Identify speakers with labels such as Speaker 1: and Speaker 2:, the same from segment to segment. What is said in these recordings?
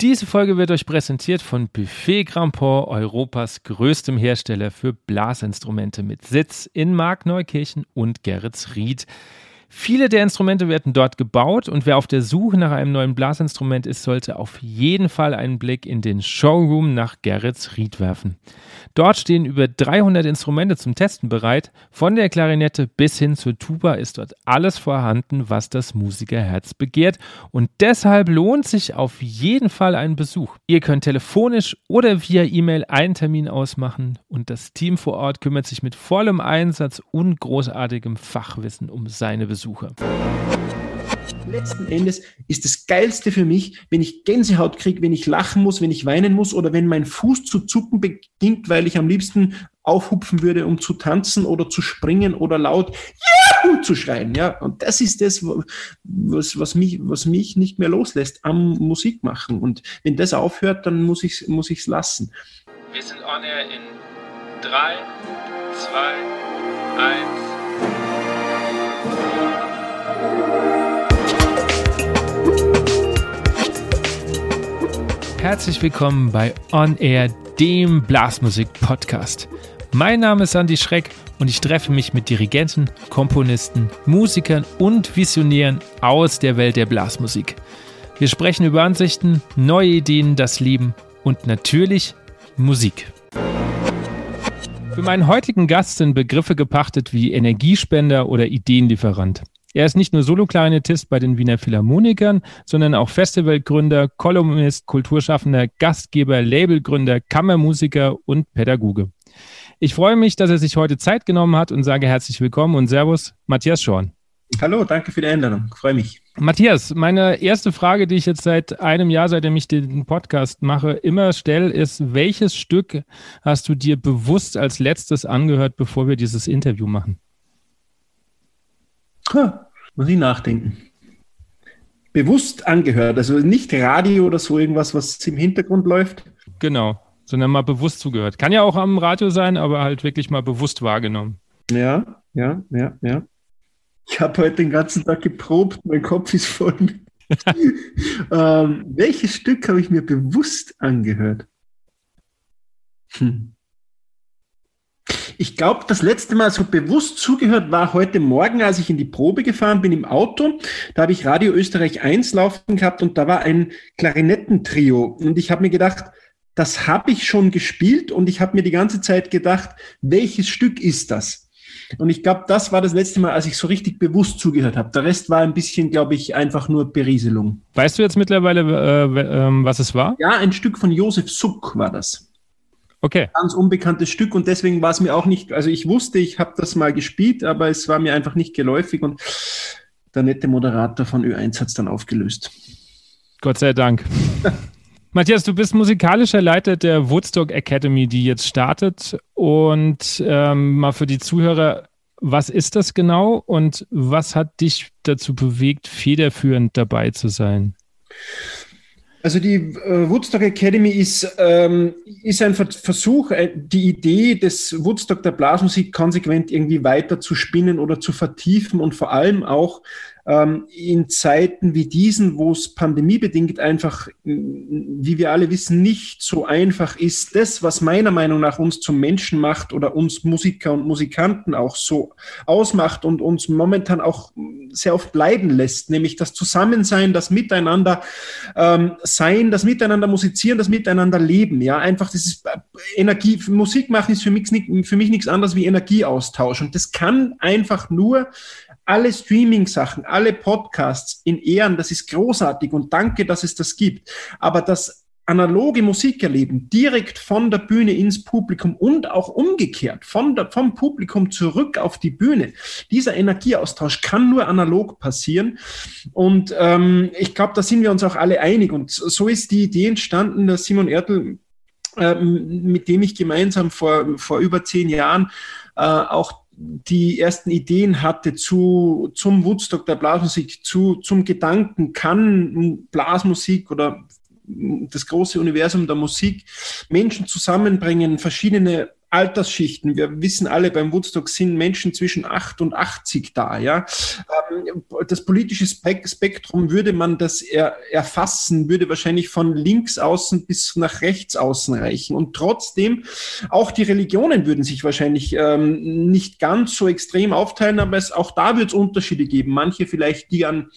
Speaker 1: Diese Folge wird euch präsentiert von Buffet Grandport, Europas größtem Hersteller für Blasinstrumente mit Sitz in Markneukirchen und Geretsried. Viele der Instrumente werden dort gebaut und wer auf der Suche nach einem neuen Blasinstrument ist, sollte auf jeden Fall einen Blick in den Showroom nach Gerrits Ried werfen. Dort stehen über 300 Instrumente zum Testen bereit. Von der Klarinette bis hin zur Tuba ist dort alles vorhanden, was das Musikerherz begehrt. Und deshalb lohnt sich auf jeden Fall ein Besuch. Ihr könnt telefonisch oder via E-Mail einen Termin ausmachen und das Team vor Ort kümmert sich mit vollem Einsatz und großartigem Fachwissen um seine Besucher. Besucher.
Speaker 2: Letzten Endes ist das Geilste für mich, wenn ich Gänsehaut kriege, wenn ich lachen muss, wenn ich weinen muss oder wenn mein Fuß zu zucken beginnt, weil ich am liebsten aufhupfen würde, um zu tanzen oder zu springen oder laut Juhu zu schreien. Ja, und das ist das, was, was, mich, was mich nicht mehr loslässt am Musik machen. Und wenn das aufhört, dann muss ich es muss lassen.
Speaker 1: Wir sind on air in 3, 2, 1. Herzlich willkommen bei On Air, dem Blasmusik-Podcast. Mein Name ist Andy Schreck und ich treffe mich mit Dirigenten, Komponisten, Musikern und Visionären aus der Welt der Blasmusik. Wir sprechen über Ansichten, neue Ideen, das Leben und natürlich Musik. Für meinen heutigen Gast sind Begriffe gepachtet wie Energiespender oder Ideenlieferant. Er ist nicht nur Soloklarinettist bei den Wiener Philharmonikern, sondern auch Festivalgründer, Kolumnist, Kulturschaffender, Gastgeber, Labelgründer, Kammermusiker und Pädagoge. Ich freue mich, dass er sich heute Zeit genommen hat und sage herzlich willkommen und Servus, Matthias Schorn.
Speaker 2: Hallo, danke für die Einladung. Freue mich.
Speaker 1: Matthias, meine erste Frage, die ich jetzt seit einem Jahr, seitdem ich den Podcast mache, immer stelle, ist, welches Stück hast du dir bewusst als letztes angehört, bevor wir dieses Interview machen?
Speaker 2: Ha, muss ich nachdenken. Bewusst angehört, also nicht Radio oder so irgendwas, was im Hintergrund läuft.
Speaker 1: Genau, sondern mal bewusst zugehört. Kann ja auch am Radio sein, aber halt wirklich mal bewusst wahrgenommen.
Speaker 2: Ja, ja, ja, ja. Ich habe heute den ganzen Tag geprobt, mein Kopf ist voll. ähm, welches Stück habe ich mir bewusst angehört? Hm. Ich glaube, das letzte Mal so bewusst zugehört war heute Morgen, als ich in die Probe gefahren bin im Auto. Da habe ich Radio Österreich 1 laufen gehabt und da war ein Klarinettentrio. Und ich habe mir gedacht, das habe ich schon gespielt und ich habe mir die ganze Zeit gedacht, welches Stück ist das? Und ich glaube, das war das letzte Mal, als ich so richtig bewusst zugehört habe. Der Rest war ein bisschen, glaube ich, einfach nur Berieselung.
Speaker 1: Weißt du jetzt mittlerweile, äh, äh, was es war?
Speaker 2: Ja, ein Stück von Josef Suck war das.
Speaker 1: Okay.
Speaker 2: Ganz unbekanntes Stück und deswegen war es mir auch nicht, also ich wusste, ich habe das mal gespielt, aber es war mir einfach nicht geläufig und der nette Moderator von Ö1 hat es dann aufgelöst.
Speaker 1: Gott sei Dank. Matthias, du bist musikalischer Leiter der Woodstock Academy, die jetzt startet. Und ähm, mal für die Zuhörer, was ist das genau und was hat dich dazu bewegt, federführend dabei zu sein?
Speaker 2: Also die äh, Woodstock Academy ist, ähm, ist ein Versuch, äh, die Idee des Woodstock der Blasmusik konsequent irgendwie weiter zu spinnen oder zu vertiefen und vor allem auch in Zeiten wie diesen, wo es pandemiebedingt einfach, wie wir alle wissen, nicht so einfach ist, das, was meiner Meinung nach uns zum Menschen macht oder uns Musiker und Musikanten auch so ausmacht und uns momentan auch sehr oft leiden lässt, nämlich das Zusammensein, das Miteinander ähm, sein, das Miteinander musizieren, das Miteinander leben. Ja, einfach das ist äh, Energie, Musik machen ist für mich, für mich nichts anderes wie Energieaustausch und das kann einfach nur alle Streaming-Sachen, alle Podcasts in Ehren, das ist großartig und danke, dass es das gibt. Aber das analoge Musikerleben direkt von der Bühne ins Publikum und auch umgekehrt von der, vom Publikum zurück auf die Bühne. Dieser Energieaustausch kann nur analog passieren. Und ähm, ich glaube, da sind wir uns auch alle einig. Und so ist die Idee entstanden, dass Simon Ertel, äh, mit dem ich gemeinsam vor, vor über zehn Jahren äh, auch die ersten Ideen hatte zu, zum Woodstock der Blasmusik, zu, zum Gedanken, kann Blasmusik oder das große Universum der Musik Menschen zusammenbringen, verschiedene Altersschichten. Wir wissen alle, beim Woodstock sind Menschen zwischen 8 und 80 da. Ja? Ähm, das politische Spektrum würde man das er, erfassen, würde wahrscheinlich von links außen bis nach rechts außen reichen. Und trotzdem, auch die Religionen würden sich wahrscheinlich ähm, nicht ganz so extrem aufteilen, aber es, auch da wird es Unterschiede geben. Manche vielleicht, die an,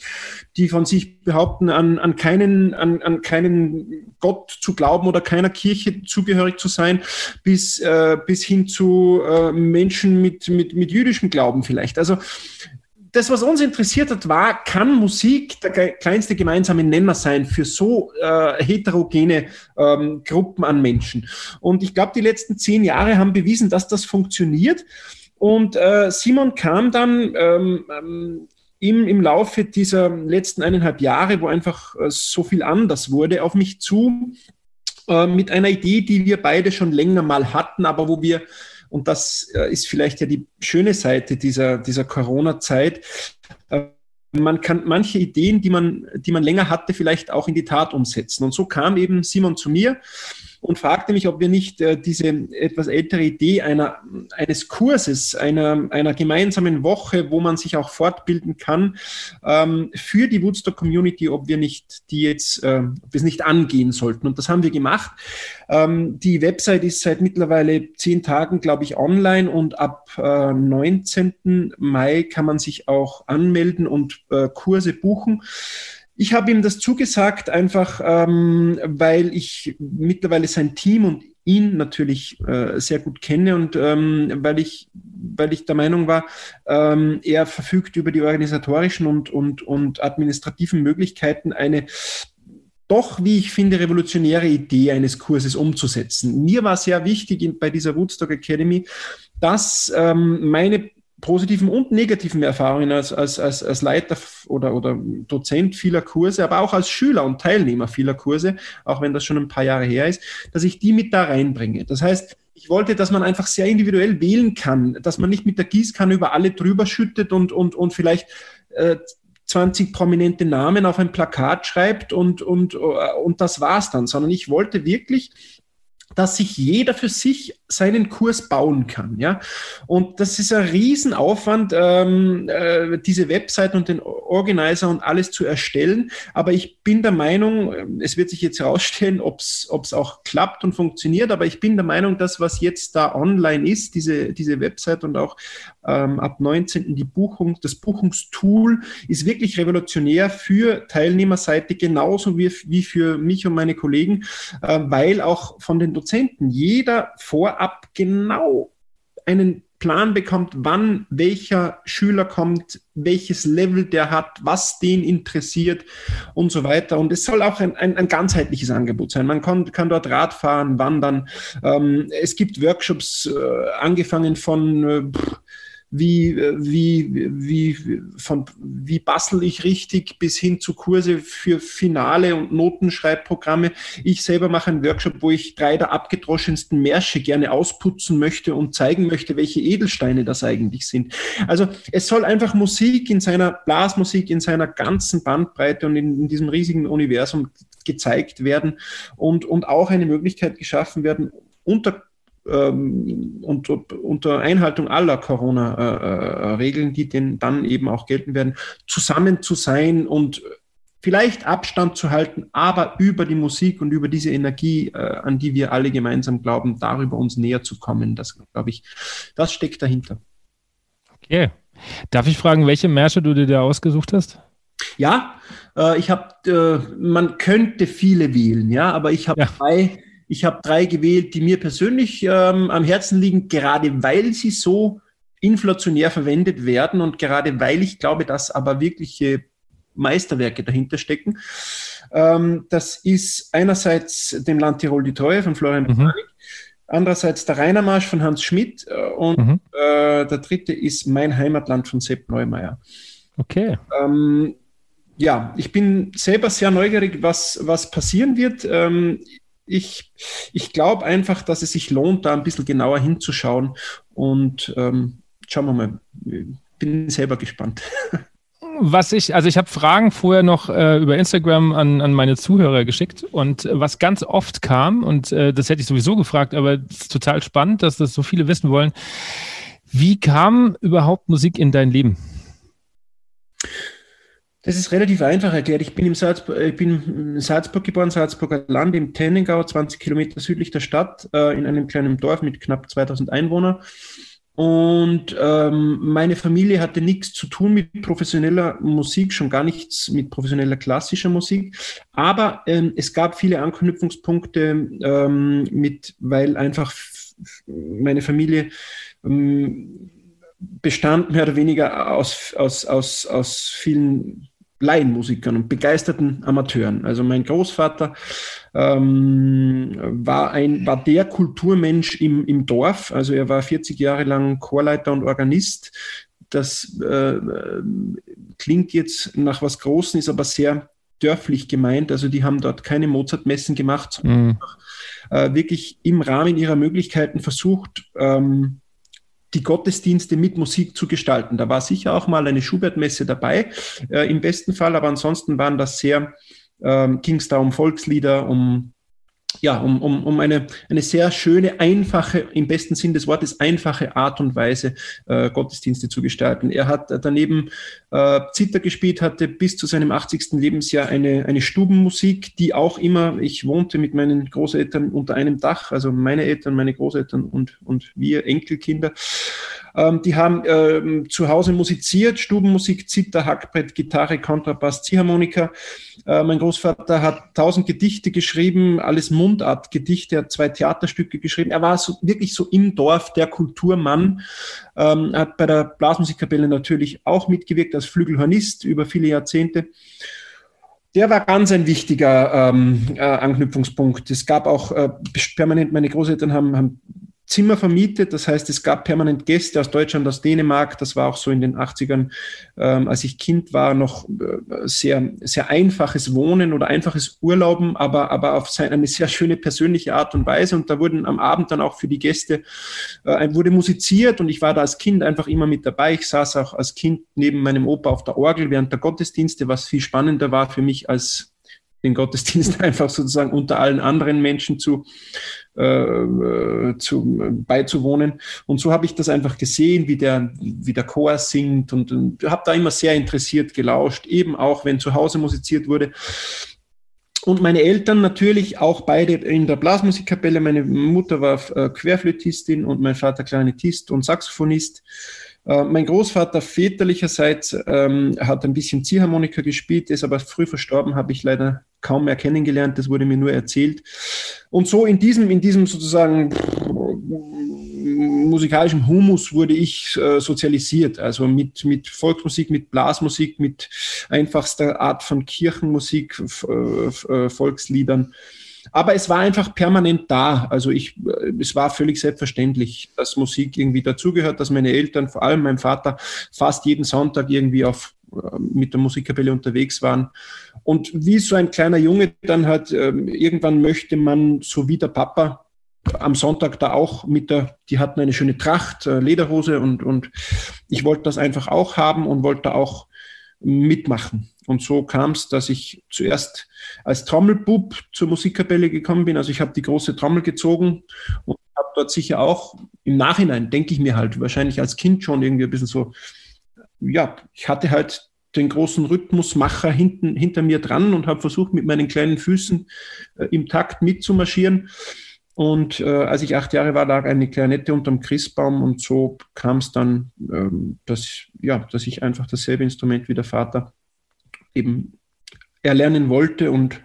Speaker 2: die von sich behaupten, an, an keinen, an, an keinen Gott zu glauben oder keiner Kirche zugehörig zu sein, bis äh, bis hin zu äh, Menschen mit, mit, mit jüdischem Glauben vielleicht. Also das, was uns interessiert hat, war, kann Musik der kleinste gemeinsame Nenner sein für so äh, heterogene ähm, Gruppen an Menschen? Und ich glaube, die letzten zehn Jahre haben bewiesen, dass das funktioniert. Und äh, Simon kam dann ähm, ähm, im, im Laufe dieser letzten eineinhalb Jahre, wo einfach äh, so viel anders wurde, auf mich zu äh, mit einer Idee, die wir beide schon länger mal hatten, aber wo wir, und das äh, ist vielleicht ja die schöne Seite dieser, dieser Corona-Zeit, äh, man kann manche Ideen, die man, die man länger hatte, vielleicht auch in die Tat umsetzen. Und so kam eben Simon zu mir und fragte mich, ob wir nicht äh, diese etwas ältere Idee einer, eines Kurses, einer, einer gemeinsamen Woche, wo man sich auch fortbilden kann, ähm, für die Woodstock Community, ob wir nicht die jetzt, äh, ob wir es nicht angehen sollten. Und das haben wir gemacht. Ähm, die Website ist seit mittlerweile zehn Tagen, glaube ich, online und ab äh, 19. Mai kann man sich auch anmelden und äh, Kurse buchen. Ich habe ihm das zugesagt, einfach ähm, weil ich mittlerweile sein Team und ihn natürlich äh, sehr gut kenne und ähm, weil, ich, weil ich der Meinung war, ähm, er verfügt über die organisatorischen und, und, und administrativen Möglichkeiten, eine doch, wie ich finde, revolutionäre Idee eines Kurses umzusetzen. Mir war sehr wichtig in, bei dieser Woodstock Academy, dass ähm, meine positiven und negativen Erfahrungen als, als, als, als Leiter oder, oder Dozent vieler Kurse, aber auch als Schüler und Teilnehmer vieler Kurse, auch wenn das schon ein paar Jahre her ist, dass ich die mit da reinbringe. Das heißt, ich wollte, dass man einfach sehr individuell wählen kann, dass man nicht mit der Gießkanne über alle drüber schüttet und, und, und vielleicht äh, 20 prominente Namen auf ein Plakat schreibt und, und, und das war's dann, sondern ich wollte wirklich dass sich jeder für sich seinen Kurs bauen kann. Ja? Und das ist ein Riesenaufwand, ähm, äh, diese Webseiten und den Organizer und alles zu erstellen. Aber ich bin der Meinung, äh, es wird sich jetzt herausstellen, ob es auch klappt und funktioniert, aber ich bin der Meinung, dass was jetzt da online ist, diese, diese Website und auch ähm, ab 19. die Buchung, das Buchungstool ist wirklich revolutionär für Teilnehmerseite genauso wie, wie für mich und meine Kollegen, äh, weil auch von den Dozenten jeder vorab genau einen Plan bekommt, wann welcher Schüler kommt, welches Level der hat, was den interessiert und so weiter. Und es soll auch ein, ein, ein ganzheitliches Angebot sein. Man kann, kann dort Radfahren, wandern. Ähm, es gibt Workshops, äh, angefangen von äh, wie, wie, wie, von, wie bastel ich richtig bis hin zu Kurse für Finale und Notenschreibprogramme. Ich selber mache einen Workshop, wo ich drei der abgedroschensten Märsche gerne ausputzen möchte und zeigen möchte, welche Edelsteine das eigentlich sind. Also es soll einfach Musik in seiner Blasmusik, in seiner ganzen Bandbreite und in, in diesem riesigen Universum gezeigt werden und, und auch eine Möglichkeit geschaffen werden, unter ähm, und, unter Einhaltung aller Corona-Regeln, äh, die denn dann eben auch gelten werden, zusammen zu sein und vielleicht Abstand zu halten, aber über die Musik und über diese Energie, äh, an die wir alle gemeinsam glauben, darüber uns näher zu kommen. Das glaube ich, das steckt dahinter.
Speaker 1: Okay. Darf ich fragen, welche Märsche du dir da ausgesucht hast?
Speaker 2: Ja, äh, ich habe, äh, man könnte viele wählen, ja, aber ich habe ja. drei ich habe drei gewählt, die mir persönlich ähm, am Herzen liegen, gerade weil sie so inflationär verwendet werden und gerade weil ich glaube, dass aber wirkliche Meisterwerke dahinter stecken. Ähm, das ist einerseits dem Land Tirol die Treue von Florian mhm. andererseits der Rainermarsch von Hans Schmidt äh, und mhm. äh, der dritte ist Mein Heimatland von Sepp Neumeier.
Speaker 1: Okay.
Speaker 2: Ähm, ja, ich bin selber sehr neugierig, was, was passieren wird. Ähm, ich, ich glaube einfach, dass es sich lohnt, da ein bisschen genauer hinzuschauen. Und ähm, schauen wir mal, bin selber gespannt.
Speaker 1: was ich, also ich habe Fragen vorher noch äh, über Instagram an, an meine Zuhörer geschickt und was ganz oft kam, und äh, das hätte ich sowieso gefragt, aber es ist total spannend, dass das so viele wissen wollen. Wie kam überhaupt Musik in dein Leben?
Speaker 2: Das ist relativ einfach erklärt. Ich bin, im Salzburg, ich bin in Salzburg geboren, Salzburger Land im Tennengau, 20 Kilometer südlich der Stadt, äh, in einem kleinen Dorf mit knapp 2000 Einwohnern. Und ähm, meine Familie hatte nichts zu tun mit professioneller Musik, schon gar nichts mit professioneller klassischer Musik. Aber ähm, es gab viele Anknüpfungspunkte ähm, mit, weil einfach meine Familie ähm, bestand mehr oder weniger aus, aus, aus, aus vielen Laienmusikern und begeisterten Amateuren. Also mein Großvater ähm, war, ein, war der Kulturmensch im, im Dorf. Also er war 40 Jahre lang Chorleiter und Organist. Das äh, klingt jetzt nach was Großem, ist aber sehr dörflich gemeint. Also die haben dort keine Mozart-Messen gemacht, sondern mhm. äh, wirklich im Rahmen ihrer Möglichkeiten versucht, ähm, die Gottesdienste mit Musik zu gestalten. Da war sicher auch mal eine Schubert-Messe dabei, äh, im besten Fall, aber ansonsten waren das sehr, ähm, ging es da um Volkslieder, um ja, um, um, um eine, eine sehr schöne, einfache, im besten Sinn des Wortes, einfache Art und Weise, äh, Gottesdienste zu gestalten. Er hat daneben äh, Zither gespielt, hatte bis zu seinem 80. Lebensjahr eine, eine Stubenmusik, die auch immer, ich wohnte mit meinen Großeltern unter einem Dach, also meine Eltern, meine Großeltern und, und wir Enkelkinder. Ähm, die haben ähm, zu Hause musiziert, Stubenmusik, Zither, Hackbrett, Gitarre, Kontrabass, Ziehharmonika. Äh, mein Großvater hat tausend Gedichte geschrieben, alles Mundartgedichte, er hat zwei Theaterstücke geschrieben. Er war so, wirklich so im Dorf der Kulturmann, ähm, hat bei der Blasmusikkapelle natürlich auch mitgewirkt als Flügelhornist über viele Jahrzehnte. Der war ganz ein wichtiger ähm, äh, Anknüpfungspunkt. Es gab auch äh, permanent, meine Großeltern haben, haben Zimmer vermietet. Das heißt, es gab permanent Gäste aus Deutschland, aus Dänemark. Das war auch so in den 80ern, ähm, als ich Kind war, noch äh, sehr, sehr einfaches Wohnen oder einfaches Urlauben, aber, aber auf eine sehr schöne persönliche Art und Weise. Und da wurden am Abend dann auch für die Gäste, äh, wurde musiziert und ich war da als Kind einfach immer mit dabei. Ich saß auch als Kind neben meinem Opa auf der Orgel während der Gottesdienste, was viel spannender war für mich als den Gottesdienst einfach sozusagen unter allen anderen Menschen zu, äh, zu beizuwohnen. Und so habe ich das einfach gesehen, wie der, wie der Chor singt und, und habe da immer sehr interessiert gelauscht, eben auch wenn zu Hause musiziert wurde. Und meine Eltern natürlich auch beide in der Blasmusikkapelle. Meine Mutter war äh, Querflötistin und mein Vater Klarinettist und Saxophonist. Äh, mein Großvater väterlicherseits ähm, hat ein bisschen Ziehharmonika gespielt, ist aber früh verstorben, habe ich leider kaum mehr kennengelernt, das wurde mir nur erzählt. Und so in diesem, in diesem sozusagen musikalischen Humus wurde ich äh, sozialisiert, also mit, mit Volksmusik, mit Blasmusik, mit einfachster Art von Kirchenmusik, äh, Volksliedern. Aber es war einfach permanent da. Also ich, äh, es war völlig selbstverständlich, dass Musik irgendwie dazugehört, dass meine Eltern, vor allem mein Vater, fast jeden Sonntag irgendwie auf, äh, mit der Musikkapelle unterwegs waren. Und wie so ein kleiner Junge dann halt, ähm, irgendwann möchte man, so wie der Papa, am Sonntag da auch mit der, die hatten eine schöne Tracht, äh, Lederhose und, und ich wollte das einfach auch haben und wollte auch mitmachen. Und so kam es, dass ich zuerst als Trommelbub zur Musikkapelle gekommen bin. Also ich habe die große Trommel gezogen und habe dort sicher auch im Nachhinein, denke ich mir halt, wahrscheinlich als Kind schon irgendwie ein bisschen so, ja, ich hatte halt den großen Rhythmusmacher hinten, hinter mir dran und habe versucht, mit meinen kleinen Füßen äh, im Takt mitzumarschieren. Und äh, als ich acht Jahre war, lag eine Klarinette unterm Christbaum und so kam es dann, ähm, dass, ja, dass ich einfach dasselbe Instrument wie der Vater eben erlernen wollte und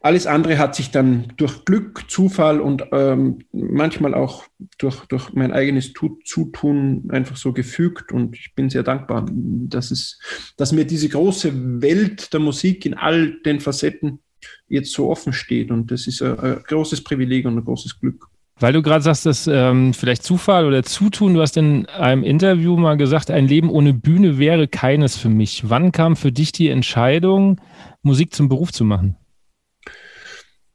Speaker 2: alles andere hat sich dann durch Glück, Zufall und ähm, manchmal auch durch, durch mein eigenes Zutun einfach so gefügt und ich bin sehr dankbar, dass, es, dass mir diese große Welt der Musik in all den Facetten jetzt so offen steht und das ist ein, ein großes Privileg und ein großes Glück.
Speaker 1: Weil du gerade sagst, dass ähm, vielleicht Zufall oder Zutun, du hast in einem Interview mal gesagt, ein Leben ohne Bühne wäre keines für mich. Wann kam für dich die Entscheidung, Musik zum Beruf zu machen?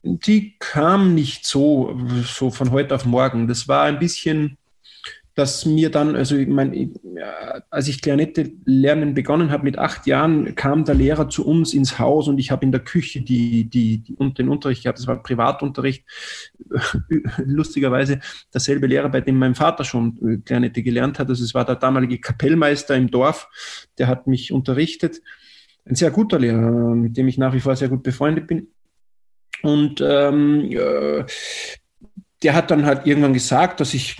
Speaker 2: Die kam nicht so, so von heute auf morgen. Das war ein bisschen dass mir dann, also ich meine, als ich Klarinette lernen begonnen habe mit acht Jahren, kam der Lehrer zu uns ins Haus und ich habe in der Küche die, die, die, den Unterricht gehabt. Das war Privatunterricht. Lustigerweise derselbe Lehrer, bei dem mein Vater schon Klarinette gelernt hat. Also es war der damalige Kapellmeister im Dorf, der hat mich unterrichtet. Ein sehr guter Lehrer, mit dem ich nach wie vor sehr gut befreundet bin. Und ähm, äh, der hat dann halt irgendwann gesagt, dass ich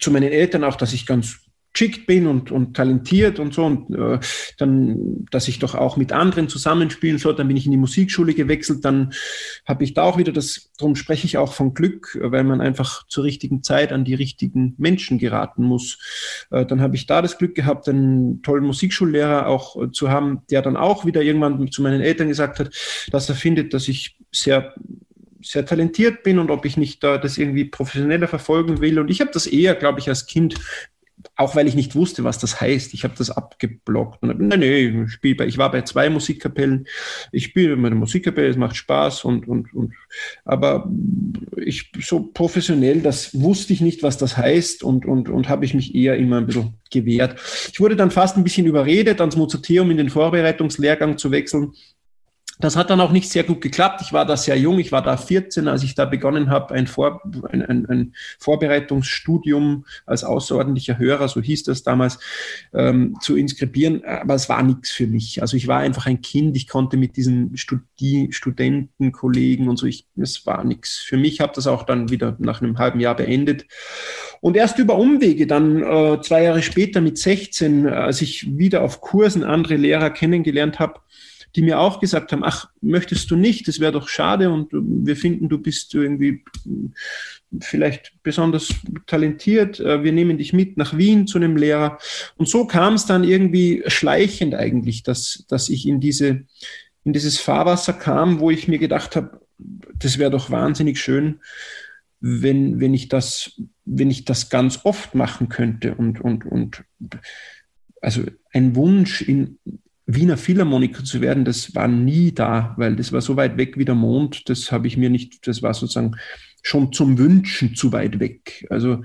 Speaker 2: zu meinen Eltern auch, dass ich ganz geschickt bin und, und talentiert und so und äh, dann, dass ich doch auch mit anderen zusammenspielen soll. Dann bin ich in die Musikschule gewechselt, dann habe ich da auch wieder das, darum spreche ich auch von Glück, weil man einfach zur richtigen Zeit an die richtigen Menschen geraten muss. Äh, dann habe ich da das Glück gehabt, einen tollen Musikschullehrer auch äh, zu haben, der dann auch wieder irgendwann zu meinen Eltern gesagt hat, dass er findet, dass ich sehr sehr talentiert bin und ob ich nicht da das irgendwie professioneller verfolgen will. Und ich habe das eher, glaube ich, als Kind auch weil ich nicht wusste, was das heißt. Ich habe das abgeblockt. Und, nein, nee, ich, war bei zwei Musikkapellen. Ich spiele der Musikkapelle, es macht Spaß und, und, und aber ich so professionell, das wusste ich nicht, was das heißt und, und, und habe ich mich eher immer ein bisschen gewehrt. Ich wurde dann fast ein bisschen überredet, ans Mozarteum in den Vorbereitungslehrgang zu wechseln. Das hat dann auch nicht sehr gut geklappt. Ich war da sehr jung, ich war da 14, als ich da begonnen habe, ein, Vor ein, ein, ein Vorbereitungsstudium als außerordentlicher Hörer, so hieß das damals, ähm, zu inskribieren. Aber es war nichts für mich. Also ich war einfach ein Kind, ich konnte mit diesen Studi Studentenkollegen und so, ich, es war nichts. Für mich habe das auch dann wieder nach einem halben Jahr beendet. Und erst über Umwege, dann äh, zwei Jahre später mit 16, als ich wieder auf Kursen andere Lehrer kennengelernt habe, die mir auch gesagt haben, ach, möchtest du nicht, das wäre doch schade und wir finden, du bist irgendwie vielleicht besonders talentiert, äh, wir nehmen dich mit nach Wien zu einem Lehrer. Und so kam es dann irgendwie schleichend eigentlich, dass, dass ich in, diese, in dieses Fahrwasser kam, wo ich mir gedacht habe, das wäre doch wahnsinnig schön, wenn, wenn, ich das, wenn ich das ganz oft machen könnte. Und, und, und also ein Wunsch in, Wiener Philharmoniker zu werden, das war nie da, weil das war so weit weg wie der Mond, das habe ich mir nicht, das war sozusagen schon zum Wünschen zu weit weg. Also,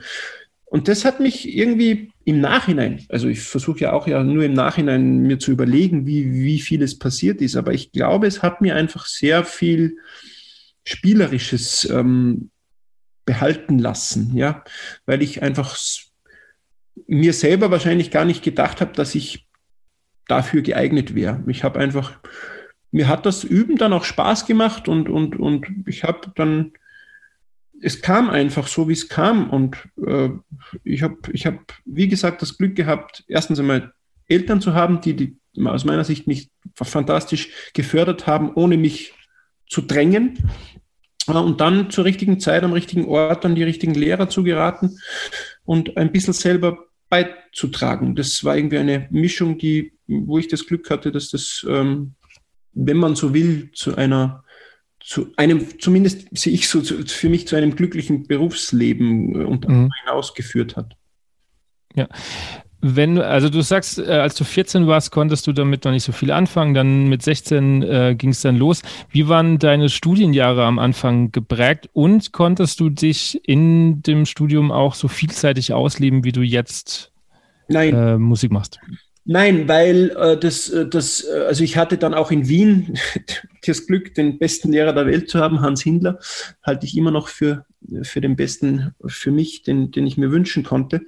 Speaker 2: und das hat mich irgendwie im Nachhinein, also ich versuche ja auch ja nur im Nachhinein mir zu überlegen, wie, wie vieles passiert ist, aber ich glaube, es hat mir einfach sehr viel Spielerisches ähm, behalten lassen, ja, weil ich einfach mir selber wahrscheinlich gar nicht gedacht habe, dass ich dafür geeignet wäre. Ich habe einfach, mir hat das Üben dann auch Spaß gemacht und, und, und ich habe dann, es kam einfach so, wie es kam. Und äh, ich habe, ich hab, wie gesagt, das Glück gehabt, erstens einmal Eltern zu haben, die, die aus meiner Sicht mich fantastisch gefördert haben, ohne mich zu drängen. Und dann zur richtigen Zeit am richtigen Ort an die richtigen Lehrer zu geraten und ein bisschen selber beizutragen. Das war irgendwie eine Mischung, die, wo ich das Glück hatte, dass das, ähm, wenn man so will, zu einer, zu einem, zumindest sehe ich so, zu, für mich zu einem glücklichen Berufsleben äh, und mhm. hinaus geführt hat.
Speaker 1: Ja. Wenn, also du sagst, äh, als du 14 warst, konntest du damit noch nicht so viel anfangen. Dann mit 16 äh, ging es dann los. Wie waren deine Studienjahre am Anfang geprägt und konntest du dich in dem Studium auch so vielseitig ausleben, wie du jetzt. Äh, Musik machst?
Speaker 2: Nein, weil äh, das, äh, das, äh, also ich hatte dann auch in Wien das Glück, den besten Lehrer der Welt zu haben, Hans Hindler, halte ich immer noch für, für den besten für mich, den, den ich mir wünschen konnte.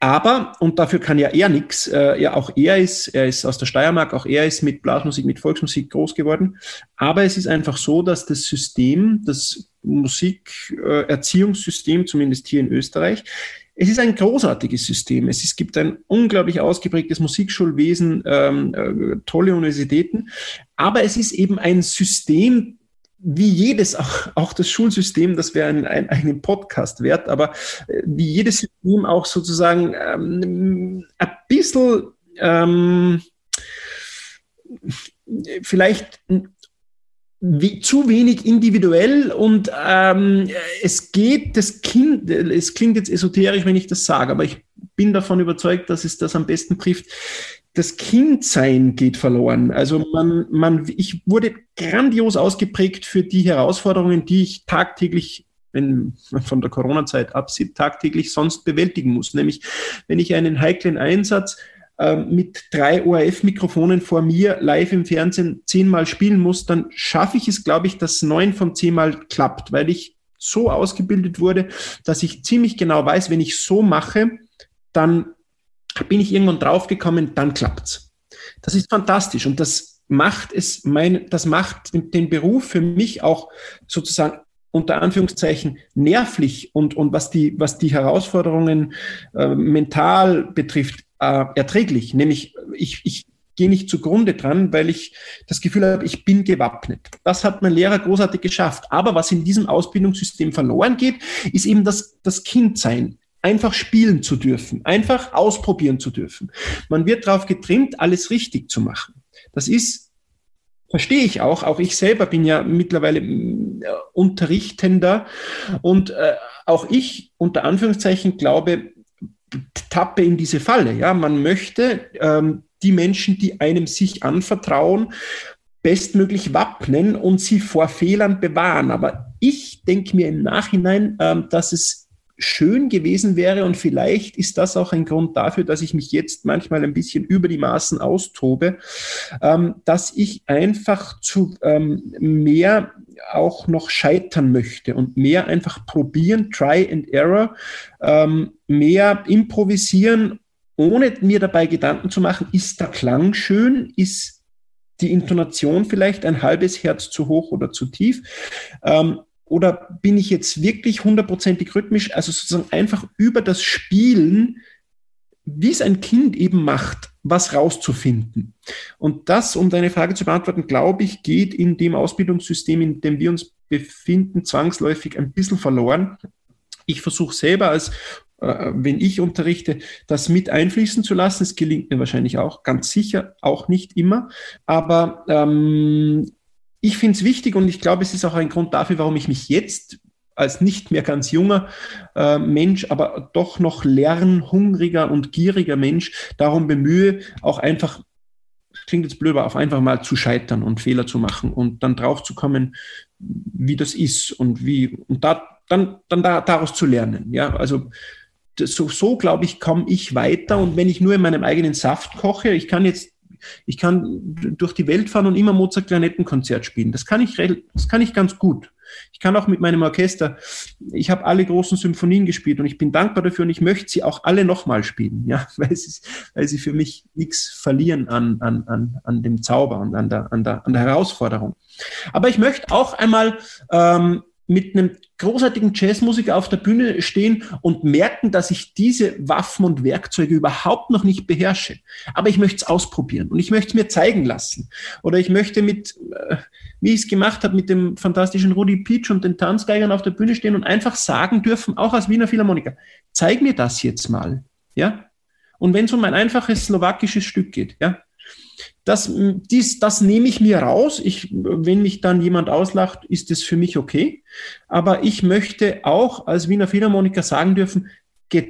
Speaker 2: Aber, und dafür kann ja er nichts, äh, ja auch er ist, er ist aus der Steiermark, auch er ist mit Blasmusik, mit Volksmusik groß geworden. Aber es ist einfach so, dass das System, das Musikerziehungssystem, äh, zumindest hier in Österreich, es ist ein großartiges System. Es, ist, gibt ein unglaublich ausgeprägtes Musikschulwesen, ähm, äh, tolle Universitäten. Aber es ist eben ein System, wie jedes, auch, auch das Schulsystem, das wäre ein, ein, einen Podcast wert, aber äh, wie jedes System auch sozusagen ähm, ein bisschen ähm, vielleicht wie, zu wenig individuell und ähm, es geht das Kind, es klingt jetzt esoterisch, wenn ich das sage, aber ich bin davon überzeugt, dass es das am besten trifft das Kindsein geht verloren. Also man, man, ich wurde grandios ausgeprägt für die Herausforderungen, die ich tagtäglich wenn man von der Corona-Zeit absieht, tagtäglich sonst bewältigen muss. Nämlich, wenn ich einen heiklen Einsatz mit drei ORF-Mikrofonen vor mir live im Fernsehen zehnmal spielen muss, dann schaffe ich es, glaube ich, dass neun von zehnmal klappt, weil ich so ausgebildet wurde, dass ich ziemlich genau weiß, wenn ich so mache, dann bin ich irgendwann draufgekommen, dann klappt's. Das ist fantastisch und das macht es mein, das macht den Beruf für mich auch sozusagen unter Anführungszeichen nervlich und, und was die, was die Herausforderungen äh, mental betrifft, äh, erträglich. Nämlich, ich, ich gehe nicht zugrunde dran, weil ich das Gefühl habe, ich bin gewappnet. Das hat mein Lehrer großartig geschafft. Aber was in diesem Ausbildungssystem verloren geht, ist eben das, das Kindsein. Einfach spielen zu dürfen, einfach ausprobieren zu dürfen. Man wird darauf getrimmt, alles richtig zu machen. Das ist, verstehe ich auch, auch ich selber bin ja mittlerweile äh, Unterrichtender und äh, auch ich unter Anführungszeichen glaube, tappe in diese Falle. Ja, man möchte ähm, die Menschen, die einem sich anvertrauen, bestmöglich wappnen und sie vor Fehlern bewahren. Aber ich denke mir im Nachhinein, ähm, dass es schön gewesen wäre und vielleicht ist das auch ein Grund dafür, dass ich mich jetzt manchmal ein bisschen über die Maßen austobe, ähm, dass ich einfach zu ähm, mehr auch noch scheitern möchte und mehr einfach probieren, try and error, mehr improvisieren ohne mir dabei Gedanken zu machen, ist der Klang schön, ist die Intonation vielleicht ein halbes Herz zu hoch oder zu tief? Ähm, oder bin ich jetzt wirklich hundertprozentig rhythmisch, also sozusagen einfach über das Spielen, wie es ein Kind eben macht, was rauszufinden. Und das, um deine Frage zu beantworten, glaube ich, geht in dem Ausbildungssystem, in dem wir uns befinden, zwangsläufig ein bisschen verloren. Ich versuche selber als äh, wenn ich unterrichte, das mit einfließen zu lassen. Es gelingt mir wahrscheinlich auch, ganz sicher, auch nicht immer. Aber ähm, ich finde es wichtig und ich glaube, es ist auch ein Grund dafür, warum ich mich jetzt als nicht mehr ganz junger äh, Mensch, aber doch noch lernhungriger und gieriger Mensch darum bemühe, auch einfach, klingt jetzt blöd, aber auch einfach mal zu scheitern und Fehler zu machen und dann drauf zu kommen, wie das ist und wie, und da, dann, dann da, daraus zu lernen. Ja, also so, so glaube ich, komme ich weiter. Und wenn ich nur in meinem eigenen Saft koche, ich kann jetzt, ich kann durch die Welt fahren und immer Mozart Klarinettenkonzert spielen. Das kann ich, das kann ich ganz gut. Ich kann auch mit meinem Orchester, ich habe alle großen Symphonien gespielt und ich bin dankbar dafür und ich möchte sie auch alle nochmal spielen, ja, weil sie, weil sie für mich nichts verlieren an, an, an, an dem Zauber und an der, an, der, an der Herausforderung. Aber ich möchte auch einmal ähm, mit einem großartigen Jazzmusiker auf der Bühne stehen und merken, dass ich diese Waffen und Werkzeuge überhaupt noch nicht beherrsche. Aber ich möchte es ausprobieren und ich möchte es mir zeigen lassen. Oder ich möchte mit, äh, wie ich es gemacht habe, mit dem fantastischen Rudi Peach und den Tanzgeigern auf der Bühne stehen und einfach sagen dürfen, auch als Wiener Philharmoniker, zeig mir das jetzt mal. Ja? Und wenn es um ein einfaches slowakisches Stück geht, ja, das, dies, das nehme ich mir raus. Ich, wenn mich dann jemand auslacht, ist es für mich okay. Aber ich möchte auch als Wiener Philharmoniker sagen dürfen,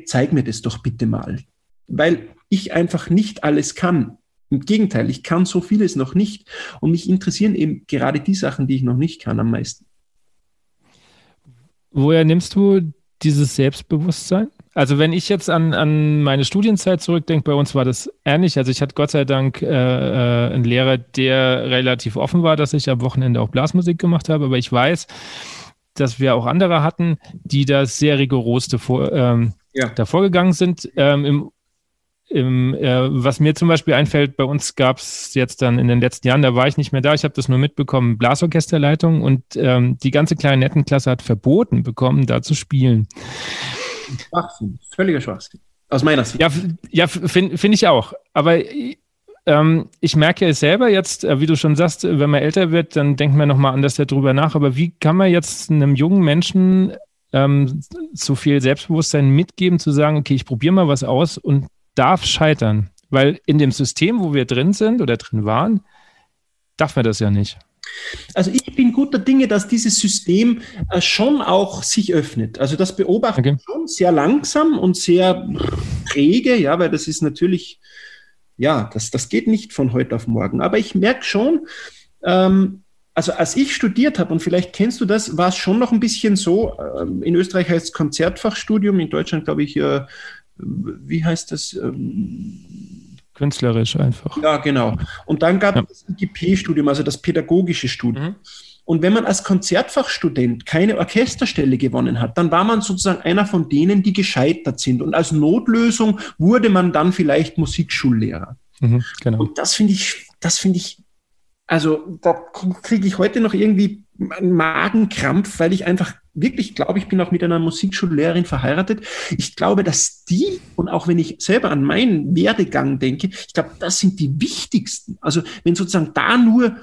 Speaker 2: zeig mir das doch bitte mal. Weil ich einfach nicht alles kann. Im Gegenteil, ich kann so vieles noch nicht. Und mich interessieren eben gerade die Sachen, die ich noch nicht kann, am meisten.
Speaker 1: Woher nimmst du dieses Selbstbewusstsein? Also wenn ich jetzt an, an meine Studienzeit zurückdenke, bei uns war das ähnlich. Also ich hatte Gott sei Dank äh, äh, einen Lehrer, der relativ offen war, dass ich am Wochenende auch Blasmusik gemacht habe. Aber ich weiß, dass wir auch andere hatten, die da sehr rigoros davor, ähm, ja. davor gegangen sind. Ähm, im, im, äh, was mir zum Beispiel einfällt, bei uns gab es jetzt dann in den letzten Jahren, da war ich nicht mehr da, ich habe das nur mitbekommen, Blasorchesterleitung und ähm, die ganze Klarinettenklasse hat verboten bekommen, da zu spielen.
Speaker 2: Schwachsinn, völliger Schwachsinn. Aus meiner Sicht.
Speaker 1: Ja, ja finde find ich auch. Aber ähm, ich merke es selber jetzt, äh, wie du schon sagst, wenn man älter wird, dann denkt man nochmal anders darüber nach. Aber wie kann man jetzt einem jungen Menschen ähm, so viel Selbstbewusstsein mitgeben, zu sagen, okay, ich probiere mal was aus und darf scheitern? Weil in dem System, wo wir drin sind oder drin waren, darf man das ja nicht.
Speaker 2: Also ich bin guter Dinge, dass dieses System äh, schon auch sich öffnet. Also das beobachte okay. ich schon sehr langsam und sehr träge, ja, weil das ist natürlich, ja, das, das geht nicht von heute auf morgen. Aber ich merke schon, ähm, also als ich studiert habe, und vielleicht kennst du das, war es schon noch ein bisschen so, ähm, in Österreich heißt es Konzertfachstudium, in Deutschland glaube ich, äh, wie heißt das? Ähm,
Speaker 1: Künstlerisch einfach.
Speaker 2: Ja, genau. Und dann gab ja. es das IGP-Studium, also das pädagogische Studium. Mhm. Und wenn man als Konzertfachstudent keine Orchesterstelle gewonnen hat, dann war man sozusagen einer von denen, die gescheitert sind. Und als Notlösung wurde man dann vielleicht Musikschullehrer. Mhm, genau. Und das finde ich, das finde ich, also da kriege ich heute noch irgendwie einen Magenkrampf, weil ich einfach wirklich glaube, ich bin auch mit einer Musikschullehrerin verheiratet. Ich glaube, dass die, und auch wenn ich selber an meinen Werdegang denke, ich glaube, das sind die wichtigsten. Also wenn sozusagen da nur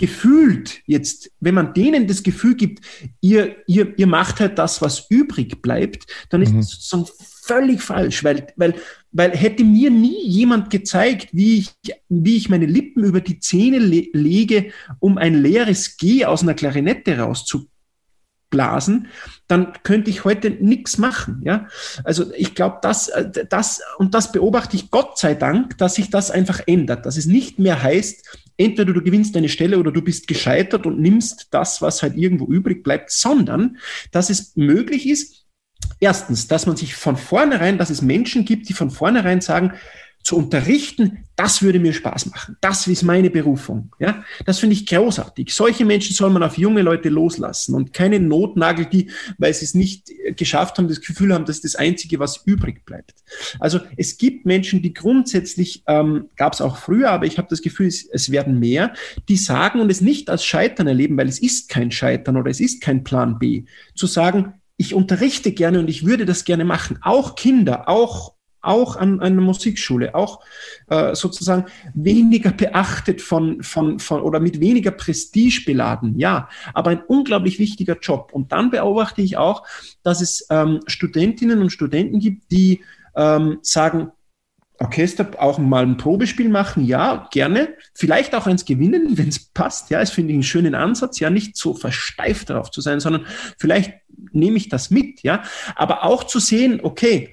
Speaker 2: gefühlt jetzt, wenn man denen das Gefühl gibt, ihr, ihr, ihr macht halt das, was übrig bleibt, dann ist mhm. sozusagen völlig falsch, weil, weil, weil hätte mir nie jemand gezeigt, wie ich, wie ich meine Lippen über die Zähne le lege, um ein leeres G aus einer Klarinette rauszublasen, dann könnte ich heute nichts machen. Ja? Also ich glaube, das, äh, das, und das beobachte ich Gott sei Dank, dass sich das einfach ändert, dass es nicht mehr heißt, entweder du gewinnst deine Stelle oder du bist gescheitert und nimmst das, was halt irgendwo übrig bleibt, sondern dass es möglich ist, erstens, dass man sich von vornherein, dass es Menschen gibt, die von vornherein sagen, zu unterrichten, das würde mir Spaß machen. Das ist meine Berufung. Ja, das finde ich großartig. Solche Menschen soll man auf junge Leute loslassen und keine Notnagel, die, weil sie es nicht geschafft haben, das Gefühl haben, das ist das Einzige, was übrig bleibt. Also es gibt Menschen, die grundsätzlich, ähm, gab es auch früher, aber ich habe das Gefühl, es, es werden mehr, die sagen und es nicht als Scheitern erleben, weil es ist kein Scheitern oder es ist kein Plan B, zu sagen, ich unterrichte gerne und ich würde das gerne machen. Auch Kinder, auch auch an, einer Musikschule, auch äh, sozusagen weniger beachtet von, von, von oder mit weniger Prestige beladen, ja, aber ein unglaublich wichtiger Job. Und dann beobachte ich auch, dass es ähm, Studentinnen und Studenten gibt, die ähm, sagen, Orchester auch mal ein Probespiel machen, ja, gerne. Vielleicht auch eins gewinnen, wenn es passt. Ja, das finde ich einen schönen Ansatz, ja, nicht so versteift darauf zu sein, sondern vielleicht nehme ich das mit, ja. Aber auch zu sehen, okay,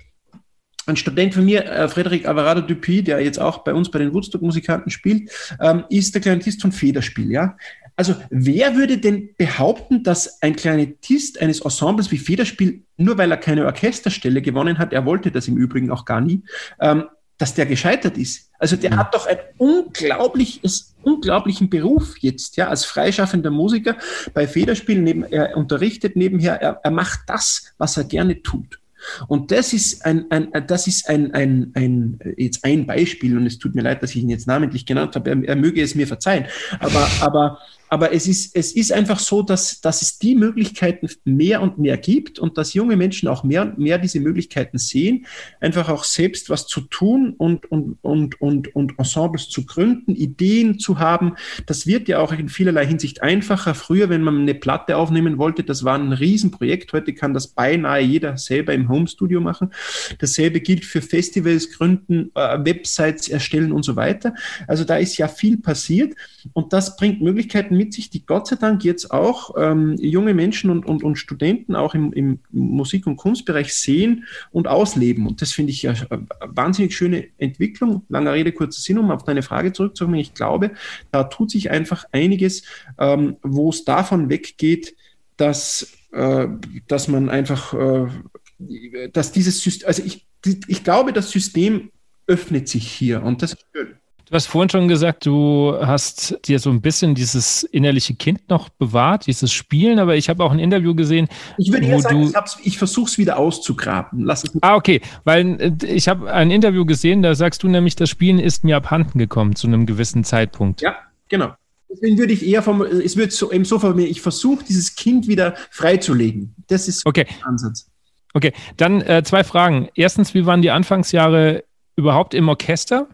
Speaker 2: ein Student von mir, äh, Frederic Alvarado Dupuy, der jetzt auch bei uns bei den Woodstock-Musikanten spielt, ähm, ist der Kleinetist von Federspiel, ja. Also wer würde denn behaupten, dass ein Kleinetist eines Ensembles wie Federspiel, nur weil er keine Orchesterstelle gewonnen hat, er wollte das im Übrigen auch gar nie, ähm, dass der gescheitert ist. Also der mhm. hat doch ein unglaubliches, unglaublichen Beruf jetzt, ja, als freischaffender Musiker bei Federspielen neben, er unterrichtet nebenher, er, er macht das, was er gerne tut. Und das ist ein, ein das ist ein, ein, ein, jetzt ein Beispiel, und es tut mir leid, dass ich ihn jetzt namentlich genannt habe, er, er möge es mir verzeihen. Aber, aber aber es ist, es ist einfach so, dass, dass es die Möglichkeiten mehr und mehr gibt und dass junge Menschen auch mehr und mehr diese Möglichkeiten sehen, einfach auch selbst was zu tun und, und, und, und, und Ensembles zu gründen, Ideen zu haben. Das wird ja auch in vielerlei Hinsicht einfacher. Früher, wenn man eine Platte aufnehmen wollte, das war ein Riesenprojekt. Heute kann das beinahe jeder selber im Homestudio machen. Dasselbe gilt für Festivals gründen, äh, Websites erstellen und so weiter. Also da ist ja viel passiert und das bringt Möglichkeiten mit sich, die Gott sei Dank jetzt auch ähm, junge Menschen und, und, und Studenten auch im, im Musik- und Kunstbereich sehen und ausleben. Und das finde ich ja eine wahnsinnig schöne Entwicklung. Langer Rede, kurzer Sinn, um auf deine Frage zurückzukommen. Ich glaube, da tut sich einfach einiges, ähm, wo es davon weggeht, dass, äh, dass man einfach, äh, dass dieses System, also ich, ich glaube, das System öffnet sich hier und das ist schön.
Speaker 1: Du hast vorhin schon gesagt, du hast dir so ein bisschen dieses innerliche Kind noch bewahrt, dieses Spielen, aber ich habe auch ein Interview gesehen.
Speaker 2: Ich würde eher sagen, ich, ich versuche es wieder auszugraben. Lass es
Speaker 1: ah, okay, weil äh, ich habe ein Interview gesehen, da sagst du nämlich, das Spielen ist mir abhanden gekommen zu einem gewissen Zeitpunkt.
Speaker 2: Ja, genau. Deswegen würde ich eher vom, es wird so, eben so von mir, ich versuche dieses Kind wieder freizulegen. Das ist
Speaker 1: okay.
Speaker 2: der Ansatz.
Speaker 1: Okay, dann äh, zwei Fragen. Erstens, wie waren die Anfangsjahre überhaupt im Orchester?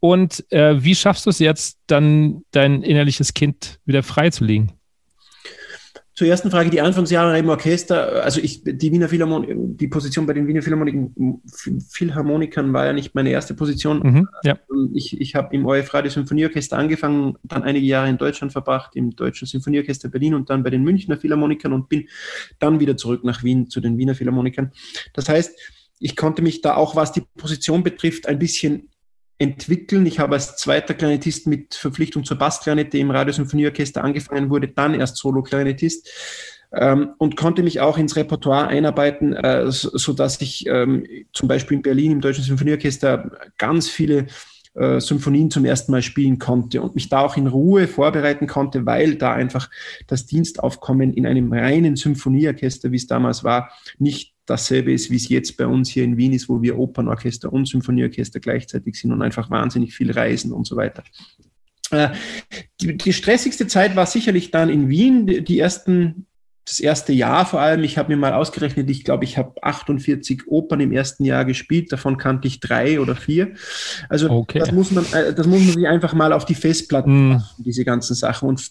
Speaker 1: Und äh, wie schaffst du es jetzt, dann dein innerliches Kind wieder freizulegen?
Speaker 2: Zur ersten Frage, die Anfangsjahre im Orchester, also ich, die Wiener Philharmonik, die Position bei den Wiener Philharmonikern, Philharmonikern war ja nicht meine erste Position. Mhm, ja. Ich, ich habe im ORF Radio Symphonieorchester angefangen, dann einige Jahre in Deutschland verbracht, im Deutschen Symphonieorchester Berlin und dann bei den Münchner Philharmonikern und bin dann wieder zurück nach Wien zu den Wiener Philharmonikern. Das heißt, ich konnte mich da auch, was die Position betrifft, ein bisschen entwickeln. Ich habe als zweiter Klarinettist mit Verpflichtung zur Bassklarinette im Radiosymphonieorchester angefangen, wurde dann erst Solo-Klarinettist ähm, und konnte mich auch ins Repertoire einarbeiten, äh, so, so dass ich ähm, zum Beispiel in Berlin im Deutschen Symphonieorchester ganz viele äh, Symphonien zum ersten Mal spielen konnte und mich da auch in Ruhe vorbereiten konnte, weil da einfach das Dienstaufkommen in einem reinen Symphonieorchester, wie es damals war, nicht dasselbe ist, wie es jetzt bei uns hier in Wien ist, wo wir Opernorchester und Symphonieorchester gleichzeitig sind und einfach wahnsinnig viel reisen und so weiter. Äh, die, die stressigste Zeit war sicherlich dann in Wien, die ersten das erste Jahr vor allem, ich habe mir mal ausgerechnet, ich glaube, ich habe 48 Opern im ersten Jahr gespielt, davon kannte ich drei oder vier. Also okay. das, muss man, äh, das muss man sich einfach mal auf die Festplatte mm. machen, diese ganzen Sachen. Und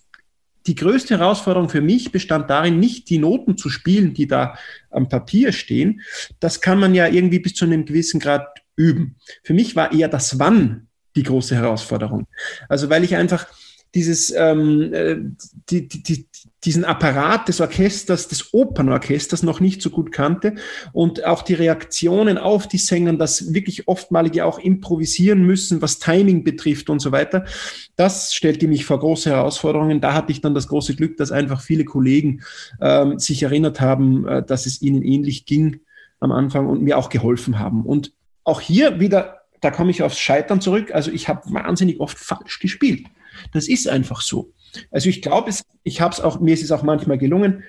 Speaker 2: die größte Herausforderung für mich bestand darin, nicht die Noten zu spielen, die da am Papier stehen. Das kann man ja irgendwie bis zu einem gewissen Grad üben. Für mich war eher das Wann die große Herausforderung. Also weil ich einfach dieses, ähm, äh, die, die, diesen Apparat des Orchesters, des Opernorchesters noch nicht so gut kannte und auch die Reaktionen auf die Sänger, das wirklich oftmalige auch improvisieren müssen, was Timing betrifft und so weiter, das stellte mich vor große Herausforderungen. Da hatte ich dann das große Glück, dass einfach viele Kollegen ähm, sich erinnert haben, äh, dass es ihnen ähnlich ging am Anfang und mir auch geholfen haben. Und auch hier wieder, da komme ich aufs Scheitern zurück. Also ich habe wahnsinnig oft falsch gespielt. Das ist einfach so. Also ich glaube, ich habe es auch, mir ist es auch manchmal gelungen,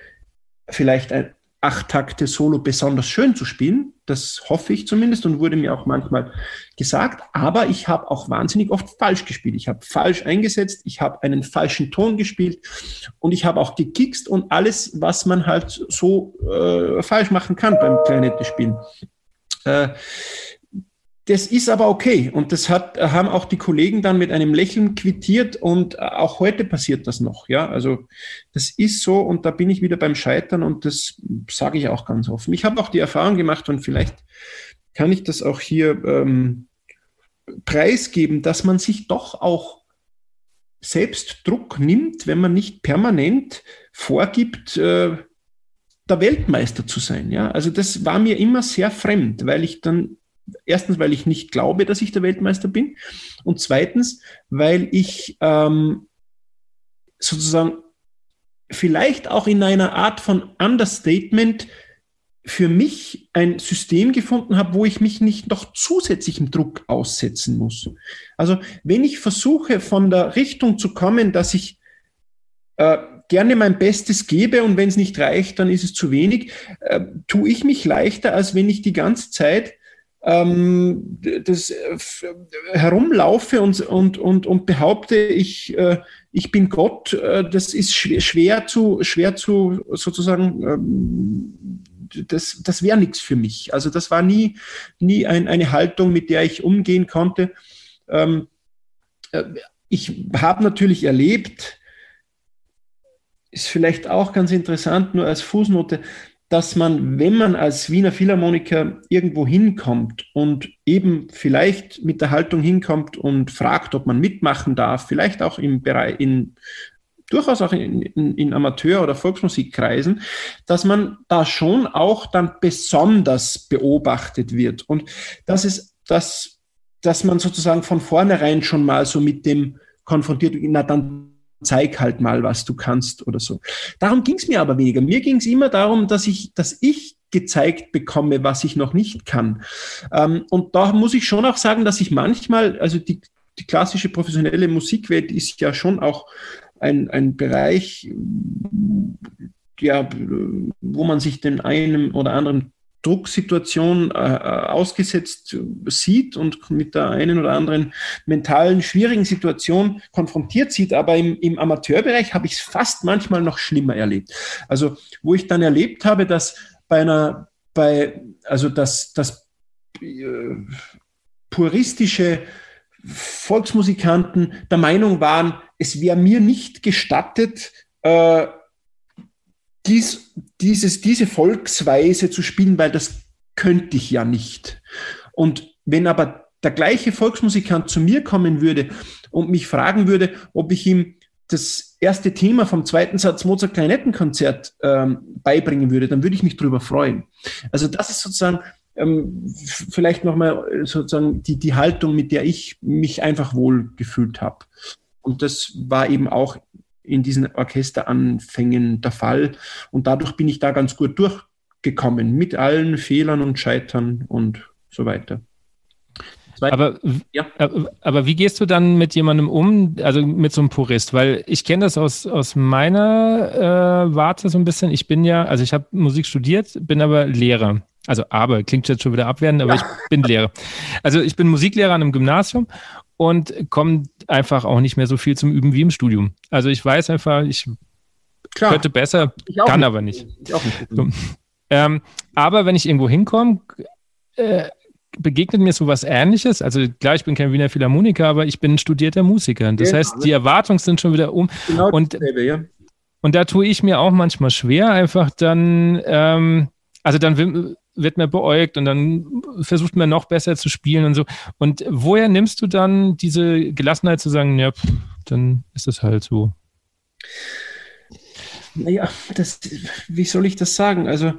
Speaker 2: vielleicht ein acht Takte Solo besonders schön zu spielen. Das hoffe ich zumindest und wurde mir auch manchmal gesagt. Aber ich habe auch wahnsinnig oft falsch gespielt. Ich habe falsch eingesetzt, ich habe einen falschen Ton gespielt und ich habe auch gekickst und alles, was man halt so äh, falsch machen kann beim Klarinette spielen. Äh, das ist aber okay. Und das hat, haben auch die Kollegen dann mit einem Lächeln quittiert und auch heute passiert das noch. Ja, also das ist so und da bin ich wieder beim Scheitern und das sage ich auch ganz offen. Ich habe auch die Erfahrung gemacht und vielleicht kann ich das auch hier ähm, preisgeben, dass man sich doch auch selbst Druck nimmt, wenn man nicht permanent vorgibt, äh, der Weltmeister zu sein. Ja, also das war mir immer sehr fremd, weil ich dann Erstens, weil ich nicht glaube, dass ich der Weltmeister bin. Und zweitens, weil ich ähm, sozusagen vielleicht auch in einer Art von Understatement für mich ein System gefunden habe, wo ich mich nicht noch zusätzlichem Druck aussetzen muss. Also wenn ich versuche, von der Richtung zu kommen, dass ich äh, gerne mein Bestes gebe und wenn es nicht reicht, dann ist es zu wenig, äh, tue ich mich leichter, als wenn ich die ganze Zeit ähm, das äh, herumlaufe und, und, und, und behaupte, ich, äh, ich bin Gott, äh, das ist schwer, schwer zu, schwer zu sozusagen, ähm, das, das wäre nichts für mich. Also das war nie, nie ein, eine Haltung, mit der ich umgehen konnte. Ähm, äh, ich habe natürlich erlebt, ist vielleicht auch ganz interessant, nur als Fußnote, dass man, wenn man als Wiener Philharmoniker irgendwo hinkommt und eben vielleicht mit der Haltung hinkommt und fragt, ob man mitmachen darf, vielleicht auch im Bereich, in, durchaus auch in, in, in Amateur- oder Volksmusikkreisen, dass man da schon auch dann besonders beobachtet wird. Und das ist das, dass man sozusagen von vornherein schon mal so mit dem konfrontiert, na dann zeig halt mal, was du kannst oder so. Darum ging es mir aber weniger. Mir ging es immer darum, dass ich, dass ich gezeigt bekomme, was ich noch nicht kann. Ähm, und da muss ich schon auch sagen, dass ich manchmal, also die, die klassische professionelle Musikwelt ist ja schon auch ein, ein Bereich, ja, wo man sich den einen oder anderen Drucksituation äh, äh, ausgesetzt sieht und mit der einen oder anderen mentalen schwierigen Situation konfrontiert sieht. Aber im, im Amateurbereich habe ich es fast manchmal noch schlimmer erlebt. Also wo ich dann erlebt habe, dass bei einer, bei, also dass das äh, puristische Volksmusikanten der Meinung waren, es wäre mir nicht gestattet, äh, dies, dieses, diese Volksweise zu spielen, weil das könnte ich ja nicht. Und wenn aber der gleiche Volksmusikant zu mir kommen würde und mich fragen würde, ob ich ihm das erste Thema vom zweiten Satz Mozart Klarinettenkonzert ähm, beibringen würde, dann würde ich mich darüber freuen. Also das ist sozusagen ähm, vielleicht nochmal sozusagen die, die Haltung, mit der ich mich einfach wohl gefühlt habe. Und das war eben auch in diesen Orchesteranfängen der Fall. Und dadurch bin ich da ganz gut durchgekommen, mit allen Fehlern und Scheitern und so weiter.
Speaker 1: Aber, ja. aber wie gehst du dann mit jemandem um, also mit so einem Purist? Weil ich kenne das aus, aus meiner äh, Warte so ein bisschen. Ich bin ja, also ich habe Musik studiert, bin aber Lehrer. Also aber, klingt jetzt schon wieder abwertend, aber ja. ich bin Lehrer. Also ich bin Musiklehrer an einem Gymnasium und komme einfach auch nicht mehr so viel zum Üben wie im Studium. Also ich weiß einfach, ich Klar. könnte besser, kann nicht. aber nicht. nicht. So. Ähm, aber wenn ich irgendwo hinkomme, äh, begegnet mir so was Ähnliches. Also klar, ich bin kein Wiener Philharmoniker, aber ich bin studierter Musiker. Das genau. heißt, die Erwartungen sind schon wieder um. Genau und, dasselbe, ja. und da tue ich mir auch manchmal schwer, einfach dann, ähm, also dann wird man beäugt und dann versucht man noch besser zu spielen und so. Und woher nimmst du dann diese Gelassenheit zu sagen, ja, pff, dann ist es halt so?
Speaker 2: Naja, das, wie soll ich das sagen? Also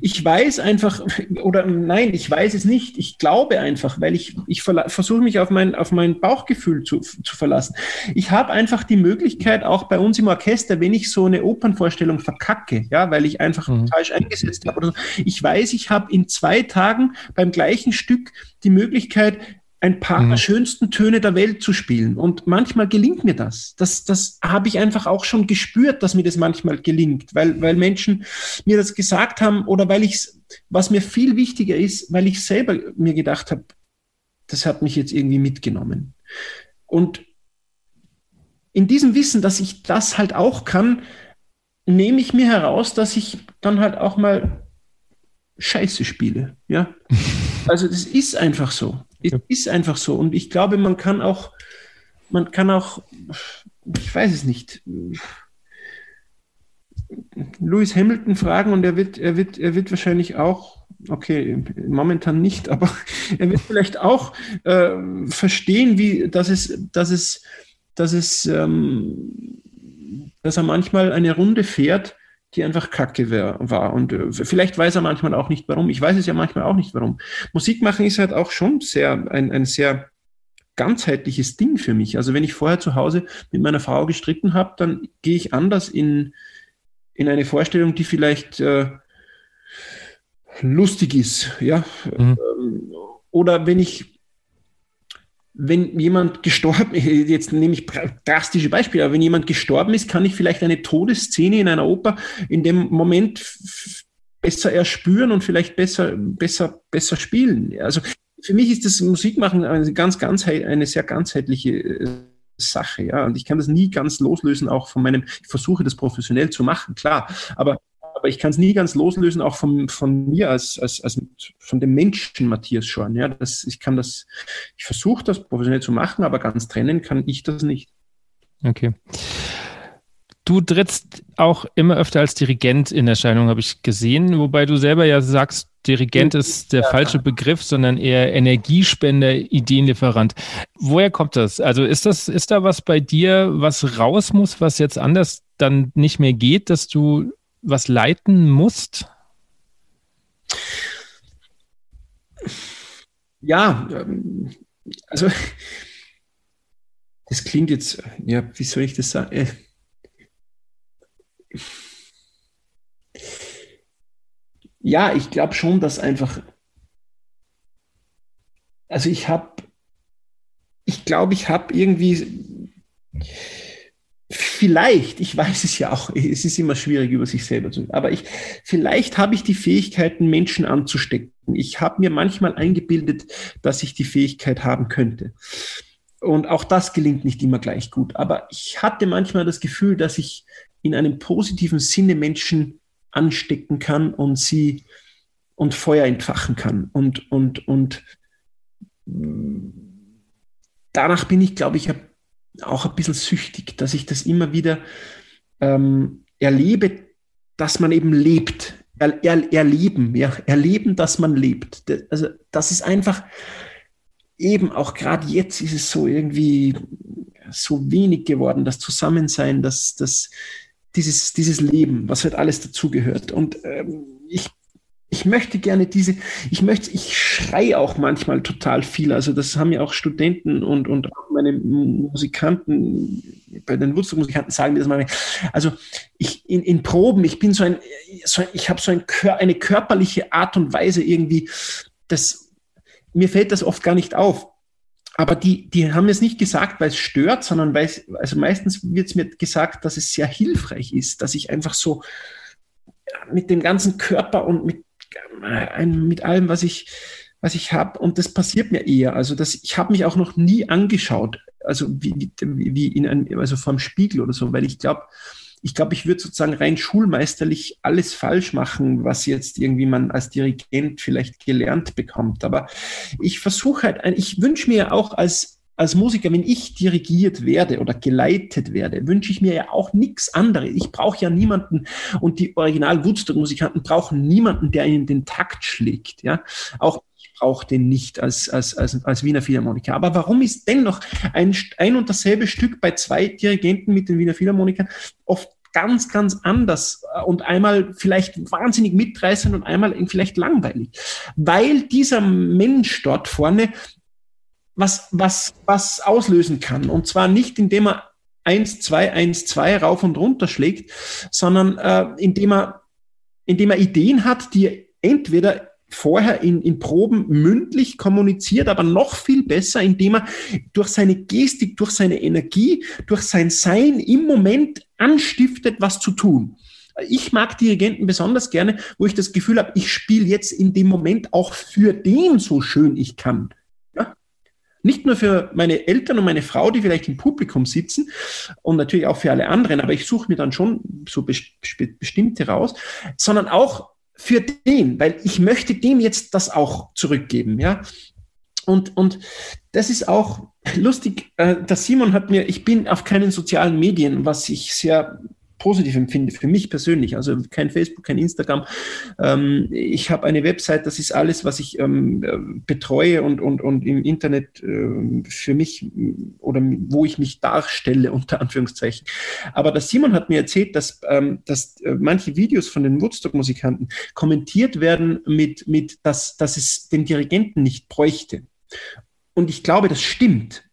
Speaker 2: ich weiß einfach, oder nein, ich weiß es nicht. Ich glaube einfach, weil ich, ich versuche mich auf mein, auf mein Bauchgefühl zu, zu verlassen. Ich habe einfach die Möglichkeit, auch bei uns im Orchester, wenn ich so eine Opernvorstellung verkacke, ja, weil ich einfach mhm. falsch eingesetzt habe oder so, ich weiß, ich habe in zwei Tagen beim gleichen Stück die Möglichkeit, ein paar mhm. der schönsten Töne der Welt zu spielen. Und manchmal gelingt mir das. Das, das habe ich einfach auch schon gespürt, dass mir das manchmal gelingt, weil, weil Menschen mir das gesagt haben oder weil ich was mir viel wichtiger ist, weil ich selber mir gedacht habe, das hat mich jetzt irgendwie mitgenommen. Und in diesem Wissen, dass ich das halt auch kann, nehme ich mir heraus, dass ich dann halt auch mal Scheiße spiele. Ja. Also das ist einfach so. Es ja. ist einfach so. Und ich glaube, man kann auch, man kann auch, ich weiß es nicht, Lewis Hamilton fragen und er wird, er wird, er wird wahrscheinlich auch, okay, momentan nicht, aber er wird vielleicht auch äh, verstehen, wie, dass es, dass es, dass es, ähm, dass er manchmal eine Runde fährt, die einfach kacke war. Und äh, vielleicht weiß er manchmal auch nicht warum. Ich weiß es ja manchmal auch nicht warum. Musik machen ist halt auch schon sehr, ein, ein sehr ganzheitliches Ding für mich. Also wenn ich vorher zu Hause mit meiner Frau gestritten habe, dann gehe ich anders in, in eine Vorstellung, die vielleicht äh, lustig ist. Ja? Mhm. Ähm, oder wenn ich wenn jemand gestorben, jetzt nehme ich drastische Beispiele, aber wenn jemand gestorben ist, kann ich vielleicht eine Todesszene in einer Oper in dem Moment besser erspüren und vielleicht besser, besser, besser spielen. Also für mich ist das Musikmachen eine ganz, ganz, eine sehr ganzheitliche äh, Sache, ja. Und ich kann das nie ganz loslösen, auch von meinem, ich versuche das professionell zu machen, klar. Aber aber ich kann es nie ganz loslösen, auch von, von mir als, als, als von dem Menschen Matthias Schorn. Ja, das, ich kann das, ich versuche das professionell zu machen, aber ganz trennen kann ich das nicht.
Speaker 1: Okay. Du trittst auch immer öfter als Dirigent in Erscheinung, habe ich gesehen, wobei du selber ja sagst, Dirigent ist der ja. falsche Begriff, sondern eher Energiespender, Ideenlieferant. Woher kommt das? Also ist das, ist da was bei dir, was raus muss, was jetzt anders dann nicht mehr geht, dass du was leiten musst?
Speaker 2: Ja, ähm, also das klingt jetzt, ja, wie soll ich das sagen? Ja, ich glaube schon, dass einfach, also ich habe, ich glaube, ich habe irgendwie, vielleicht, ich weiß es ja auch, es ist immer schwierig über sich selber zu, aber ich, vielleicht habe ich die Fähigkeiten, Menschen anzustecken. Ich habe mir manchmal eingebildet, dass ich die Fähigkeit haben könnte. Und auch das gelingt nicht immer gleich gut. Aber ich hatte manchmal das Gefühl, dass ich in einem positiven Sinne Menschen anstecken kann und sie und Feuer entfachen kann. Und, und, und danach bin ich, glaube ich, auch ein bisschen süchtig, dass ich das immer wieder ähm, erlebe, dass man eben lebt. Er, er, erleben, ja, erleben, dass man lebt. Also das ist einfach eben auch gerade jetzt ist es so irgendwie so wenig geworden, das Zusammensein, das, das, dieses, dieses Leben, was halt alles dazugehört. Und ähm, ich ich möchte gerne diese, ich möchte, ich schreie auch manchmal total viel. Also das haben ja auch Studenten und, und auch meine Musikanten, bei den Wurzelmusikanten sagen mir das mal. Also ich in, in Proben, ich bin so ein, so ein ich habe so ein, eine körperliche Art und Weise irgendwie, das, mir fällt das oft gar nicht auf. Aber die, die haben es nicht gesagt, weil es stört, sondern weil es, also meistens wird es mir gesagt, dass es sehr hilfreich ist, dass ich einfach so mit dem ganzen Körper und mit mit allem, was ich, was ich habe. Und das passiert mir eher. Also das, ich habe mich auch noch nie angeschaut, also wie, wie in einem, also vom Spiegel oder so, weil ich glaube, ich glaube, ich würde sozusagen rein schulmeisterlich alles falsch machen, was jetzt irgendwie man als Dirigent vielleicht gelernt bekommt. Aber ich versuche halt, ich wünsche mir auch als als Musiker, wenn ich dirigiert werde oder geleitet werde, wünsche ich mir ja auch nichts anderes. Ich brauche ja niemanden und die Original Woodstock-Musikanten brauchen niemanden, der ihnen den Takt schlägt. Ja, auch ich brauche den nicht als, als, als, als Wiener Philharmoniker. Aber warum ist dennoch ein, ein und dasselbe Stück bei zwei Dirigenten mit den Wiener Philharmonikern oft ganz, ganz anders und einmal vielleicht wahnsinnig mitreißend und einmal vielleicht langweilig. Weil dieser Mensch dort vorne was, was, was auslösen kann. Und zwar nicht, indem er 1, 2, 1, 2 rauf und runter schlägt, sondern äh, indem, er, indem er Ideen hat, die er entweder vorher in, in Proben mündlich kommuniziert, aber noch viel besser, indem er durch seine Gestik, durch seine Energie, durch sein Sein im Moment anstiftet, was zu tun. Ich mag Dirigenten besonders gerne, wo ich das Gefühl habe, ich spiele jetzt in dem Moment auch für den so schön ich kann. Nicht nur für meine Eltern und meine Frau, die vielleicht im Publikum sitzen und natürlich auch für alle anderen, aber ich suche mir dann schon so bestimmte raus, sondern auch für den, weil ich möchte dem jetzt das auch zurückgeben, ja. Und, und das ist auch lustig, äh, der Simon hat mir, ich bin auf keinen sozialen Medien, was ich sehr positiv empfinde, für mich persönlich. Also kein Facebook, kein Instagram. Ähm, ich habe eine Website, das ist alles, was ich ähm, äh, betreue und, und, und im Internet äh, für mich oder wo ich mich darstelle, unter Anführungszeichen. Aber der Simon hat mir erzählt, dass, ähm, dass äh, manche Videos von den Woodstock-Musikanten kommentiert werden mit, mit dass, dass es den Dirigenten nicht bräuchte. Und ich glaube, das stimmt.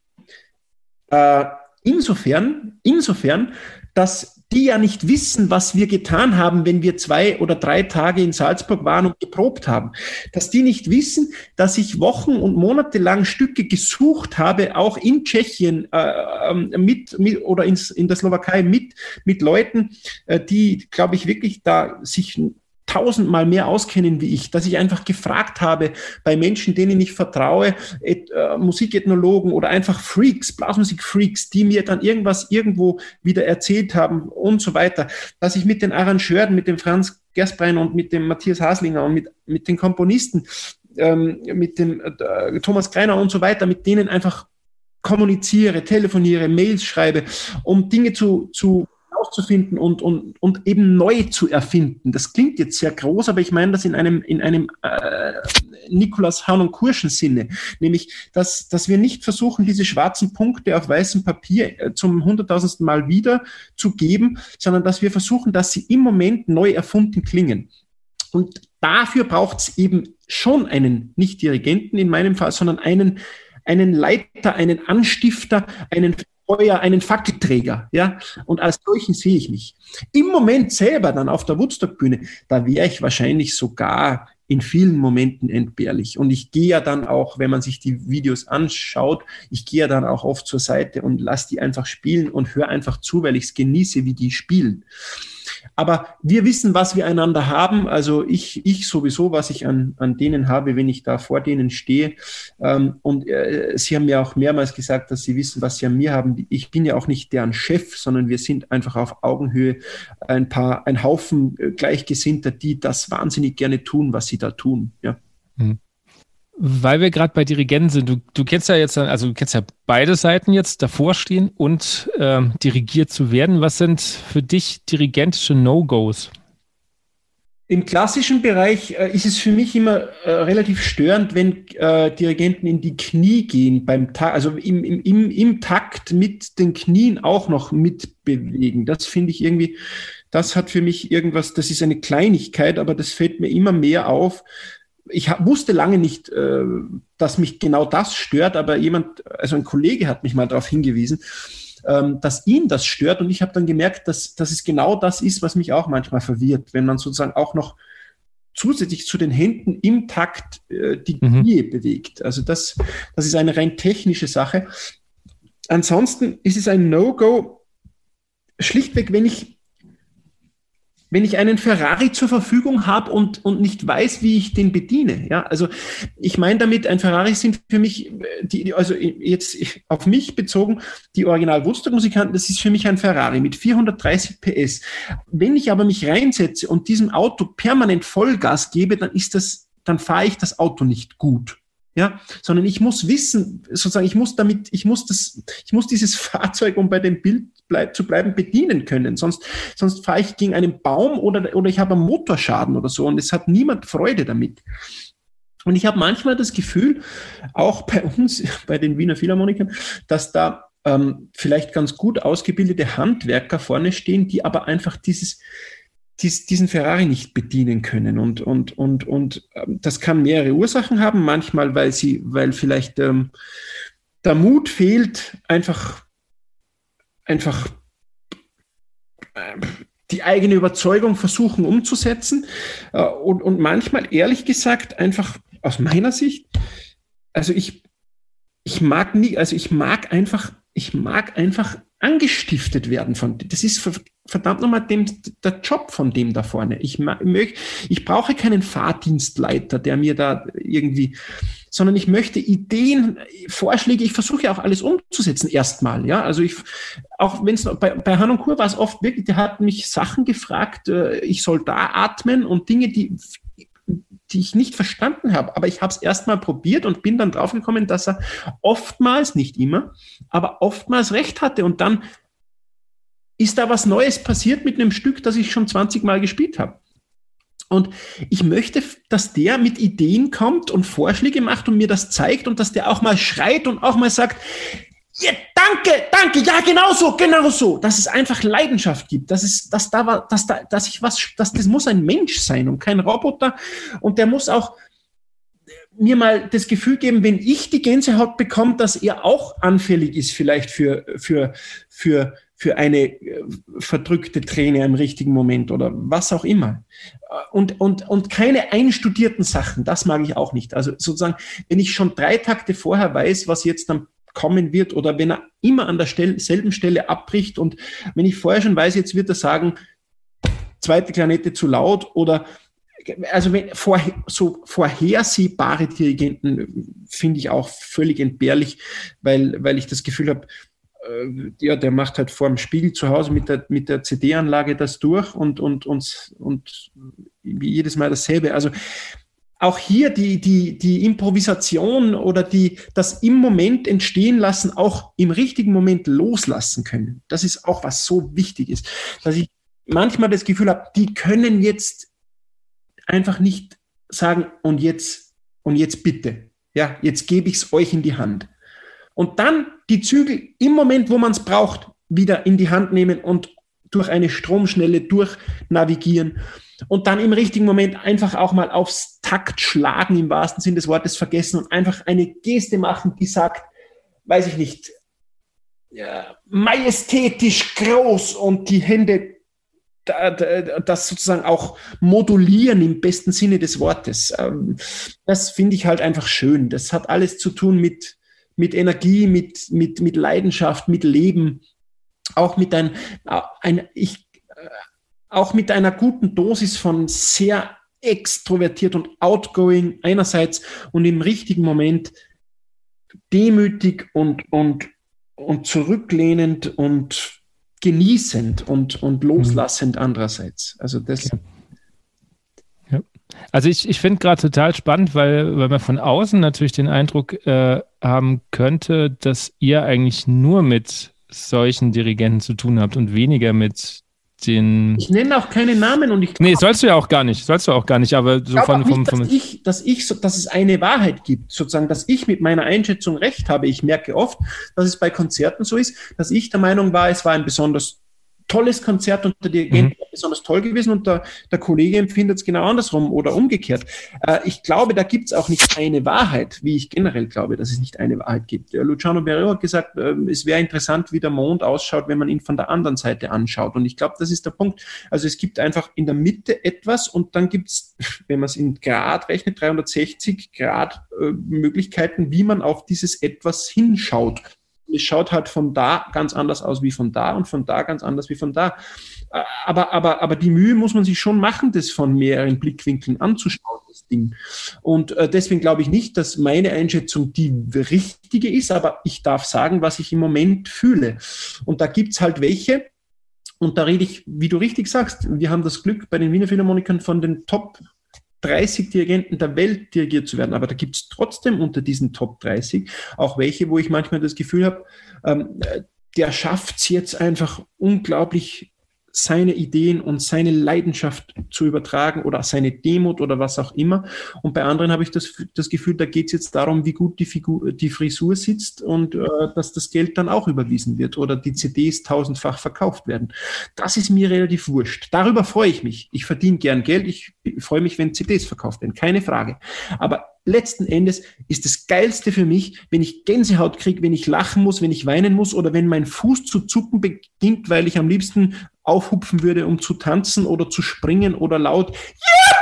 Speaker 2: Äh, insofern, insofern, dass die ja nicht wissen, was wir getan haben, wenn wir zwei oder drei Tage in Salzburg waren und geprobt haben. Dass die nicht wissen, dass ich Wochen und Monate lang Stücke gesucht habe, auch in Tschechien äh, ähm, mit, mit oder ins, in der Slowakei mit, mit Leuten, äh, die, glaube ich, wirklich da sich tausendmal mehr auskennen wie ich, dass ich einfach gefragt habe bei Menschen, denen ich vertraue, et, äh, Musikethnologen oder einfach Freaks, Blasmusik-Freaks, die mir dann irgendwas irgendwo wieder erzählt haben und so weiter, dass ich mit den Arrangeuren, mit dem Franz Gersbrein und mit dem Matthias Haslinger und mit, mit den Komponisten, ähm, mit dem äh, Thomas Greiner und so weiter, mit denen einfach kommuniziere, telefoniere, Mails schreibe, um Dinge zu, zu herauszufinden und, und, und eben neu zu erfinden. Das klingt jetzt sehr groß, aber ich meine das in einem, in einem äh, Nikolaus Hahn und Kurschen Sinne, nämlich, dass, dass wir nicht versuchen, diese schwarzen Punkte auf weißem Papier äh, zum hunderttausendsten Mal wieder zu geben, sondern dass wir versuchen, dass sie im Moment neu erfunden klingen. Und dafür braucht es eben schon einen, nicht Dirigenten in meinem Fall, sondern einen, einen Leiter, einen Anstifter, einen Feuer, einen Fackelträger, ja, und als solchen sehe ich mich. Im Moment selber dann auf der Woodstock-Bühne, da wäre ich wahrscheinlich sogar in vielen Momenten entbehrlich. Und ich gehe ja dann auch, wenn man sich die Videos anschaut, ich gehe ja dann auch oft zur Seite und lasse die einfach spielen und höre einfach zu, weil ich es genieße, wie die spielen. Aber wir wissen, was wir einander haben. Also ich, ich sowieso, was ich an, an denen habe, wenn ich da vor denen stehe. Ähm, und äh, sie haben ja auch mehrmals gesagt, dass sie wissen, was sie an mir haben. Ich bin ja auch nicht deren Chef, sondern wir sind einfach auf Augenhöhe ein paar, ein Haufen äh, Gleichgesinnter, die das wahnsinnig gerne tun, was sie da tun. Ja. Mhm.
Speaker 1: Weil wir gerade bei Dirigenten sind, du, du kennst ja jetzt, also du kennst ja beide Seiten jetzt davor stehen und ähm, dirigiert zu werden. Was sind für dich dirigentische No-Gos?
Speaker 2: Im klassischen Bereich äh, ist es für mich immer äh, relativ störend, wenn äh, Dirigenten in die Knie gehen beim Takt, also im, im, im Takt mit den Knien auch noch mitbewegen. Das finde ich irgendwie, das hat für mich irgendwas, das ist eine Kleinigkeit, aber das fällt mir immer mehr auf. Ich hab, wusste lange nicht, äh, dass mich genau das stört, aber jemand, also ein Kollege hat mich mal darauf hingewiesen ähm, dass ihn das stört. Und ich habe dann gemerkt, dass, dass es genau das ist, was mich auch manchmal verwirrt, wenn man sozusagen auch noch zusätzlich zu den Händen im Takt äh, die mhm. Knie bewegt. Also das, das ist eine rein technische Sache. Ansonsten ist es ein No-Go, schlichtweg, wenn ich wenn ich einen Ferrari zur Verfügung habe und, und nicht weiß, wie ich den bediene. Ja, also ich meine damit, ein Ferrari sind für mich, die, also jetzt auf mich bezogen, die Original Woodstock-Musikanten, das ist für mich ein Ferrari mit 430 PS. Wenn ich aber mich reinsetze und diesem Auto permanent Vollgas gebe, dann ist das, dann fahre ich das Auto nicht gut ja, sondern ich muss wissen, sozusagen, ich muss damit, ich muss das, ich muss dieses Fahrzeug, um bei dem Bild bleib, zu bleiben, bedienen können. Sonst, sonst fahre ich gegen einen Baum oder, oder ich habe einen Motorschaden oder so und es hat niemand Freude damit. Und ich habe manchmal das Gefühl, auch bei uns, bei den Wiener Philharmonikern, dass da ähm, vielleicht ganz gut ausgebildete Handwerker vorne stehen, die aber einfach dieses, dies, diesen Ferrari nicht bedienen können. Und, und, und, und ähm, das kann mehrere Ursachen haben. Manchmal, weil sie, weil vielleicht ähm, der Mut fehlt, einfach, einfach äh, die eigene Überzeugung versuchen umzusetzen. Äh, und, und manchmal, ehrlich gesagt, einfach aus meiner Sicht, also ich, ich mag nie, also ich mag einfach, ich mag einfach angestiftet werden von, das ist verdammt nochmal dem, der Job von dem da vorne. Ich, möchte, ich brauche keinen Fahrdienstleiter, der mir da irgendwie, sondern ich möchte Ideen, Vorschläge, ich versuche auch alles umzusetzen erstmal, ja. Also ich, auch wenn es bei, bei Han und Kur war es oft wirklich, der hat mich Sachen gefragt, äh, ich soll da atmen und Dinge, die, die ich nicht verstanden habe. Aber ich habe es erstmal probiert und bin dann draufgekommen, dass er oftmals, nicht immer, aber oftmals recht hatte. Und dann ist da was Neues passiert mit einem Stück, das ich schon 20 Mal gespielt habe. Und ich möchte, dass der mit Ideen kommt und Vorschläge macht und mir das zeigt und dass der auch mal schreit und auch mal sagt, ja, danke, danke, ja, genau so, genau so. Dass es einfach Leidenschaft gibt, dass es, dass da war, dass da, dass ich was, dass das muss ein Mensch sein und kein Roboter. Und der muss auch mir mal das Gefühl geben, wenn ich die Gänsehaut bekomme, dass er auch anfällig ist vielleicht für, für, für, für eine äh, verdrückte Träne im richtigen Moment oder was auch immer. Und, und, und keine einstudierten Sachen, das mag ich auch nicht. Also sozusagen, wenn ich schon drei Takte vorher weiß, was jetzt dann kommen wird oder wenn er immer an der Stelle, selben Stelle abbricht und wenn ich vorher schon weiß, jetzt wird er sagen, zweite Klarnette zu laut oder also wenn, vor, so vorhersehbare Dirigenten finde ich auch völlig entbehrlich, weil, weil ich das Gefühl habe, äh, ja, der macht halt vor dem Spiegel zu Hause mit der, mit der CD-Anlage das durch und, und, und, und jedes Mal dasselbe. Also auch hier die, die, die Improvisation oder die, das im Moment entstehen lassen, auch im richtigen Moment loslassen können. Das ist auch was so wichtig ist, dass ich manchmal das Gefühl habe, die können jetzt einfach nicht sagen, und jetzt, und jetzt bitte. Ja, jetzt gebe ich es euch in die Hand. Und dann die Zügel im Moment, wo man es braucht, wieder in die Hand nehmen und durch eine Stromschnelle durchnavigieren und dann im richtigen Moment einfach auch mal aufs Takt schlagen, im wahrsten Sinn des Wortes vergessen und einfach eine Geste machen, die sagt, weiß ich nicht, ja, majestätisch groß und die Hände das sozusagen auch modulieren im besten Sinne des Wortes. Ähm, das finde ich halt einfach schön. Das hat alles zu tun mit, mit Energie, mit, mit, mit Leidenschaft, mit Leben, auch mit ein, ein ich auch mit einer guten Dosis von sehr extrovertiert und outgoing einerseits und im richtigen Moment demütig und, und, und zurücklehnend und genießend und, und loslassend mhm. andererseits. Also das.
Speaker 1: Okay. Ja. Also ich, ich finde gerade total spannend, weil, weil man von außen natürlich den Eindruck äh, haben könnte, dass ihr eigentlich nur mit solchen Dirigenten zu tun habt und weniger mit den.
Speaker 2: Ich nenne auch keine Namen und ich.
Speaker 1: Nee, sollst du ja auch gar nicht. Sollst du auch gar nicht, aber so von.
Speaker 2: Nicht, vom, dass, ich, dass, ich, dass es eine Wahrheit gibt, sozusagen, dass ich mit meiner Einschätzung recht habe. Ich merke oft, dass es bei Konzerten so ist, dass ich der Meinung war, es war ein besonders tolles Konzert und der Dirigent mhm. besonders toll gewesen und der, der Kollege empfindet es genau andersrum oder umgekehrt. Äh, ich glaube, da gibt es auch nicht eine Wahrheit, wie ich generell glaube, dass es nicht eine Wahrheit gibt. Ja, Luciano Berio hat gesagt, äh, es wäre interessant, wie der Mond ausschaut, wenn man ihn von der anderen Seite anschaut. Und ich glaube, das ist der Punkt. Also es gibt einfach in der Mitte etwas und dann gibt es, wenn man es in Grad rechnet, 360 Grad äh, Möglichkeiten, wie man auf dieses etwas hinschaut es schaut halt von da ganz anders aus wie von da und von da ganz anders wie von da. Äh, aber, aber, aber die Mühe muss man sich schon machen, das von mehreren Blickwinkeln anzuschauen, das Ding. Und äh, deswegen glaube ich nicht, dass meine Einschätzung die richtige ist, aber ich darf sagen, was ich im Moment fühle. Und da gibt es halt welche, und da rede ich, wie du richtig sagst, wir haben das Glück bei den Wiener Philharmonikern von den Top 30 Dirigenten der Welt dirigiert zu werden. Aber da gibt es trotzdem unter diesen Top 30 auch welche, wo ich manchmal das Gefühl habe, ähm, der schafft es jetzt einfach unglaublich seine Ideen und seine Leidenschaft zu übertragen oder seine Demut oder was auch immer. Und bei anderen habe ich das, das Gefühl, da geht es jetzt darum, wie gut die, Figur, die Frisur sitzt und äh, dass das Geld dann auch überwiesen wird oder die CDs tausendfach verkauft werden. Das ist mir relativ wurscht. Darüber freue ich mich. Ich verdiene gern Geld. Ich freue mich, wenn CDs verkauft werden. Keine Frage. Aber letzten Endes ist das Geilste für mich, wenn ich Gänsehaut kriege, wenn ich lachen muss, wenn ich weinen muss oder wenn mein Fuß zu zucken beginnt, weil ich am liebsten aufhupfen würde, um zu tanzen oder zu springen oder laut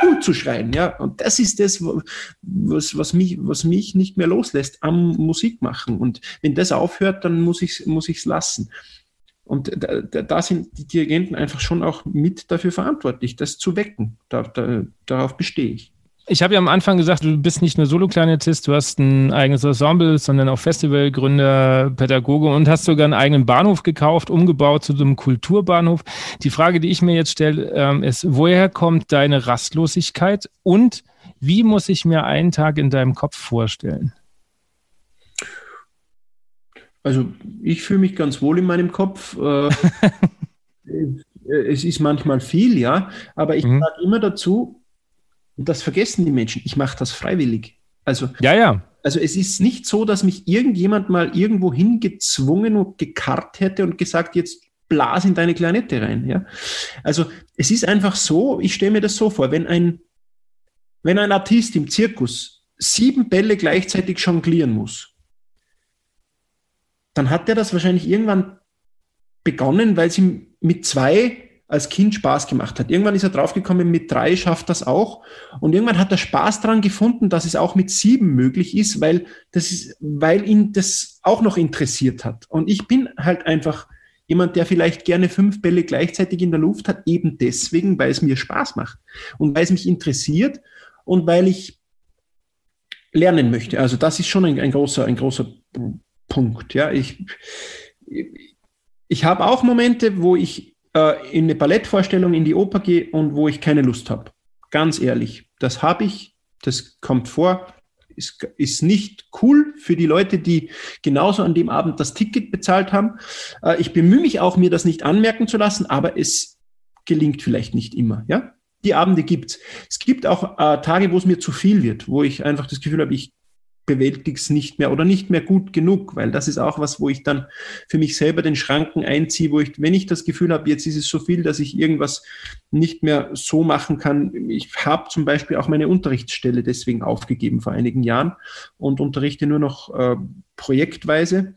Speaker 2: Juhu! zu schreien. Ja, und das ist das, was, was, mich, was mich nicht mehr loslässt am Musik machen. Und wenn das aufhört, dann muss ich es muss ich's lassen. Und da, da, sind die Dirigenten einfach schon auch mit dafür verantwortlich, das zu wecken. Da, da, darauf bestehe ich.
Speaker 1: Ich habe ja am Anfang gesagt, du bist nicht nur Solo-Klarinettist, du hast ein eigenes Ensemble, sondern auch Festivalgründer, Pädagoge und hast sogar einen eigenen Bahnhof gekauft, umgebaut zu einem Kulturbahnhof. Die Frage, die ich mir jetzt stelle, ähm, ist, woher kommt deine Rastlosigkeit und wie muss ich mir einen Tag in deinem Kopf vorstellen?
Speaker 2: Also ich fühle mich ganz wohl in meinem Kopf. Äh, es ist manchmal viel, ja, aber ich mhm. sage immer dazu, und das vergessen die Menschen. Ich mache das freiwillig. Also,
Speaker 1: ja, ja.
Speaker 2: Also es ist nicht so, dass mich irgendjemand mal irgendwo hingezwungen und gekarrt hätte und gesagt, jetzt blas in deine Klarinette rein. Ja? Also es ist einfach so, ich stelle mir das so vor, wenn ein, wenn ein Artist im Zirkus sieben Bälle gleichzeitig jonglieren muss, dann hat er das wahrscheinlich irgendwann begonnen, weil sie mit zwei als Kind Spaß gemacht hat. Irgendwann ist er draufgekommen, mit drei schafft das auch. Und irgendwann hat er Spaß daran gefunden, dass es auch mit sieben möglich ist, weil das ist, weil ihn das auch noch interessiert hat. Und ich bin halt einfach jemand, der vielleicht gerne fünf Bälle gleichzeitig in der Luft hat, eben deswegen, weil es mir Spaß macht und weil es mich interessiert und weil ich lernen möchte. Also das ist schon ein, ein großer, ein großer Punkt. Ja, ich, ich habe auch Momente, wo ich äh, in eine Ballettvorstellung, in die Oper gehe und wo ich keine Lust habe. Ganz ehrlich, das habe ich, das kommt vor, ist, ist nicht cool für die Leute, die genauso an dem Abend das Ticket bezahlt haben. Äh, ich bemühe mich auch, mir das nicht anmerken zu lassen, aber es gelingt vielleicht nicht immer. Ja? Die Abende gibt's. Es gibt auch äh, Tage, wo es mir zu viel wird, wo ich einfach das Gefühl habe, ich bewältig's nicht mehr oder nicht mehr gut genug, weil das ist auch was, wo ich dann für mich selber den Schranken einziehe, wo ich, wenn ich das Gefühl habe, jetzt ist es so viel, dass ich irgendwas nicht mehr so machen kann. Ich habe zum Beispiel auch meine Unterrichtsstelle deswegen aufgegeben vor einigen Jahren und unterrichte nur noch äh, projektweise,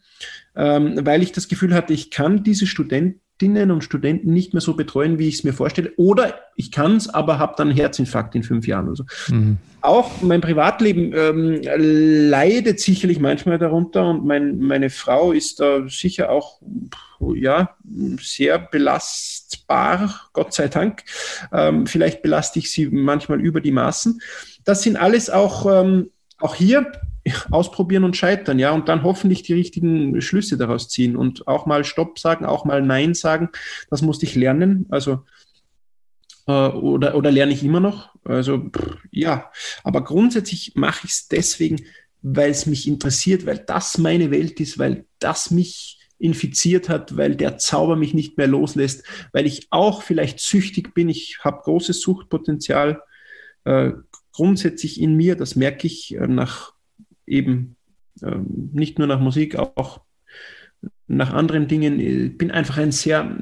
Speaker 2: ähm, weil ich das Gefühl hatte, ich kann diese Studenten Studentinnen und Studenten nicht mehr so betreuen, wie ich es mir vorstelle. Oder ich kann es, aber habe dann einen Herzinfarkt in fünf Jahren oder so. Mhm. Auch mein Privatleben ähm, leidet sicherlich manchmal darunter und mein, meine Frau ist da sicher auch ja, sehr belastbar, Gott sei Dank. Ähm, vielleicht belaste ich sie manchmal über die Maßen. Das sind alles auch, ähm, auch hier ausprobieren und scheitern, ja, und dann hoffentlich die richtigen Schlüsse daraus ziehen und auch mal Stopp sagen, auch mal Nein sagen. Das musste ich lernen. Also äh, oder, oder lerne ich immer noch. Also ja, aber grundsätzlich mache ich es deswegen, weil es mich interessiert, weil das meine Welt ist, weil das mich infiziert hat, weil der Zauber mich nicht mehr loslässt, weil ich auch vielleicht süchtig bin. Ich habe großes Suchtpotenzial äh, grundsätzlich in mir. Das merke ich äh, nach eben äh, nicht nur nach Musik, auch nach anderen Dingen. Ich bin einfach ein sehr,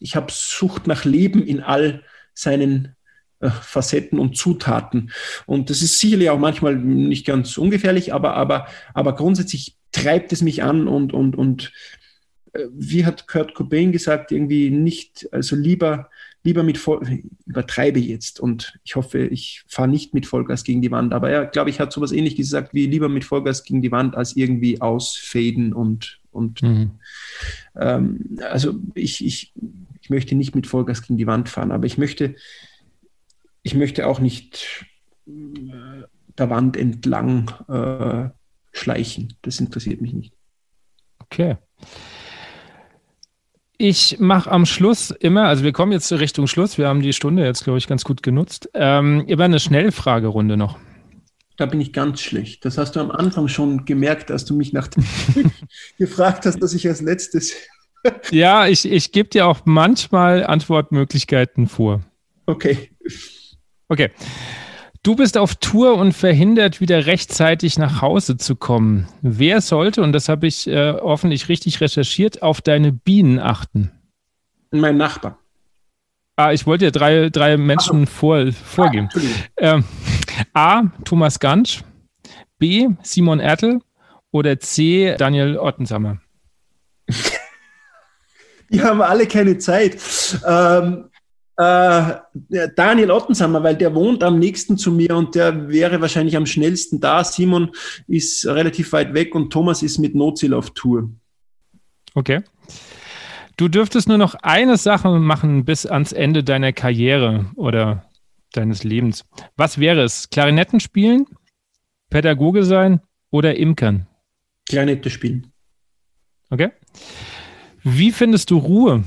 Speaker 2: ich habe Sucht nach Leben in all seinen äh, Facetten und Zutaten. Und das ist sicherlich auch manchmal nicht ganz ungefährlich, aber, aber, aber grundsätzlich treibt es mich an und, und, und äh, wie hat Kurt Cobain gesagt, irgendwie nicht, also lieber, lieber mit Voll, übertreibe jetzt und ich hoffe, ich fahre nicht mit Vollgas gegen die Wand, aber er, glaube ich, hat sowas ähnlich gesagt, wie lieber mit Vollgas gegen die Wand als irgendwie ausfaden und, und mhm. ähm, also ich, ich, ich möchte nicht mit Vollgas gegen die Wand fahren, aber ich möchte, ich möchte auch nicht äh, der Wand entlang äh, schleichen. Das interessiert mich nicht.
Speaker 1: Okay. Ich mache am Schluss immer, also wir kommen jetzt Richtung Schluss, wir haben die Stunde jetzt, glaube ich, ganz gut genutzt, ähm, immer eine Schnellfragerunde noch.
Speaker 2: Da bin ich ganz schlecht. Das hast du am Anfang schon gemerkt, als du mich nach dem gefragt hast, dass ich als letztes.
Speaker 1: ja, ich, ich gebe dir auch manchmal Antwortmöglichkeiten vor.
Speaker 2: Okay.
Speaker 1: Okay. Du bist auf Tour und verhindert wieder rechtzeitig nach Hause zu kommen. Wer sollte, und das habe ich äh, hoffentlich richtig recherchiert, auf deine Bienen achten?
Speaker 2: Mein Nachbar.
Speaker 1: Ah, ich wollte dir drei, drei Menschen vor, vorgeben. Ah, ähm, A. Thomas Gansch, B. Simon Ertel oder C. Daniel Ottensammer.
Speaker 2: Die haben alle keine Zeit. Ähm, äh, Daniel Ottensammer, weil der wohnt am nächsten zu mir und der wäre wahrscheinlich am schnellsten da. Simon ist relativ weit weg und Thomas ist mit Notziel auf Tour.
Speaker 1: Okay. Du dürftest nur noch eine Sache machen bis ans Ende deiner Karriere oder deines Lebens. Was wäre es? Klarinetten spielen, Pädagoge sein oder Imkern?
Speaker 2: Klarinette spielen.
Speaker 1: Okay. Wie findest du Ruhe?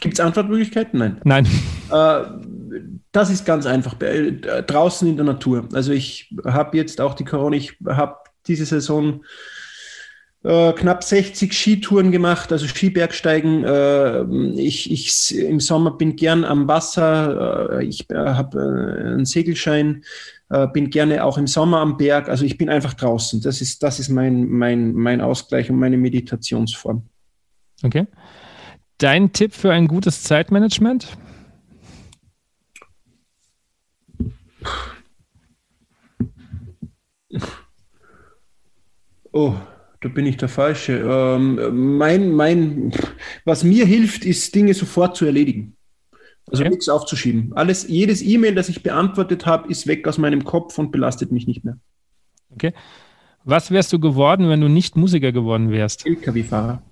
Speaker 2: Gibt es Antwortmöglichkeiten? Nein.
Speaker 1: Nein.
Speaker 2: Äh, das ist ganz einfach. Äh, draußen in der Natur. Also ich habe jetzt auch die Corona, ich habe diese Saison äh, knapp 60 Skitouren gemacht, also Skibergsteigen. Äh, ich, ich im Sommer bin gern am Wasser. Äh, ich äh, habe einen Segelschein. bin gerne auch im Sommer am Berg. Also ich bin einfach draußen. Das ist, das ist mein, mein, mein Ausgleich und meine Meditationsform.
Speaker 1: Okay. Dein Tipp für ein gutes Zeitmanagement?
Speaker 2: Oh, da bin ich der Falsche. Ähm, mein, mein, was mir hilft, ist, Dinge sofort zu erledigen. Also okay. nichts aufzuschieben. Alles, jedes E-Mail, das ich beantwortet habe, ist weg aus meinem Kopf und belastet mich nicht mehr.
Speaker 1: Okay. Was wärst du geworden, wenn du nicht Musiker geworden wärst?
Speaker 2: LKW-Fahrer.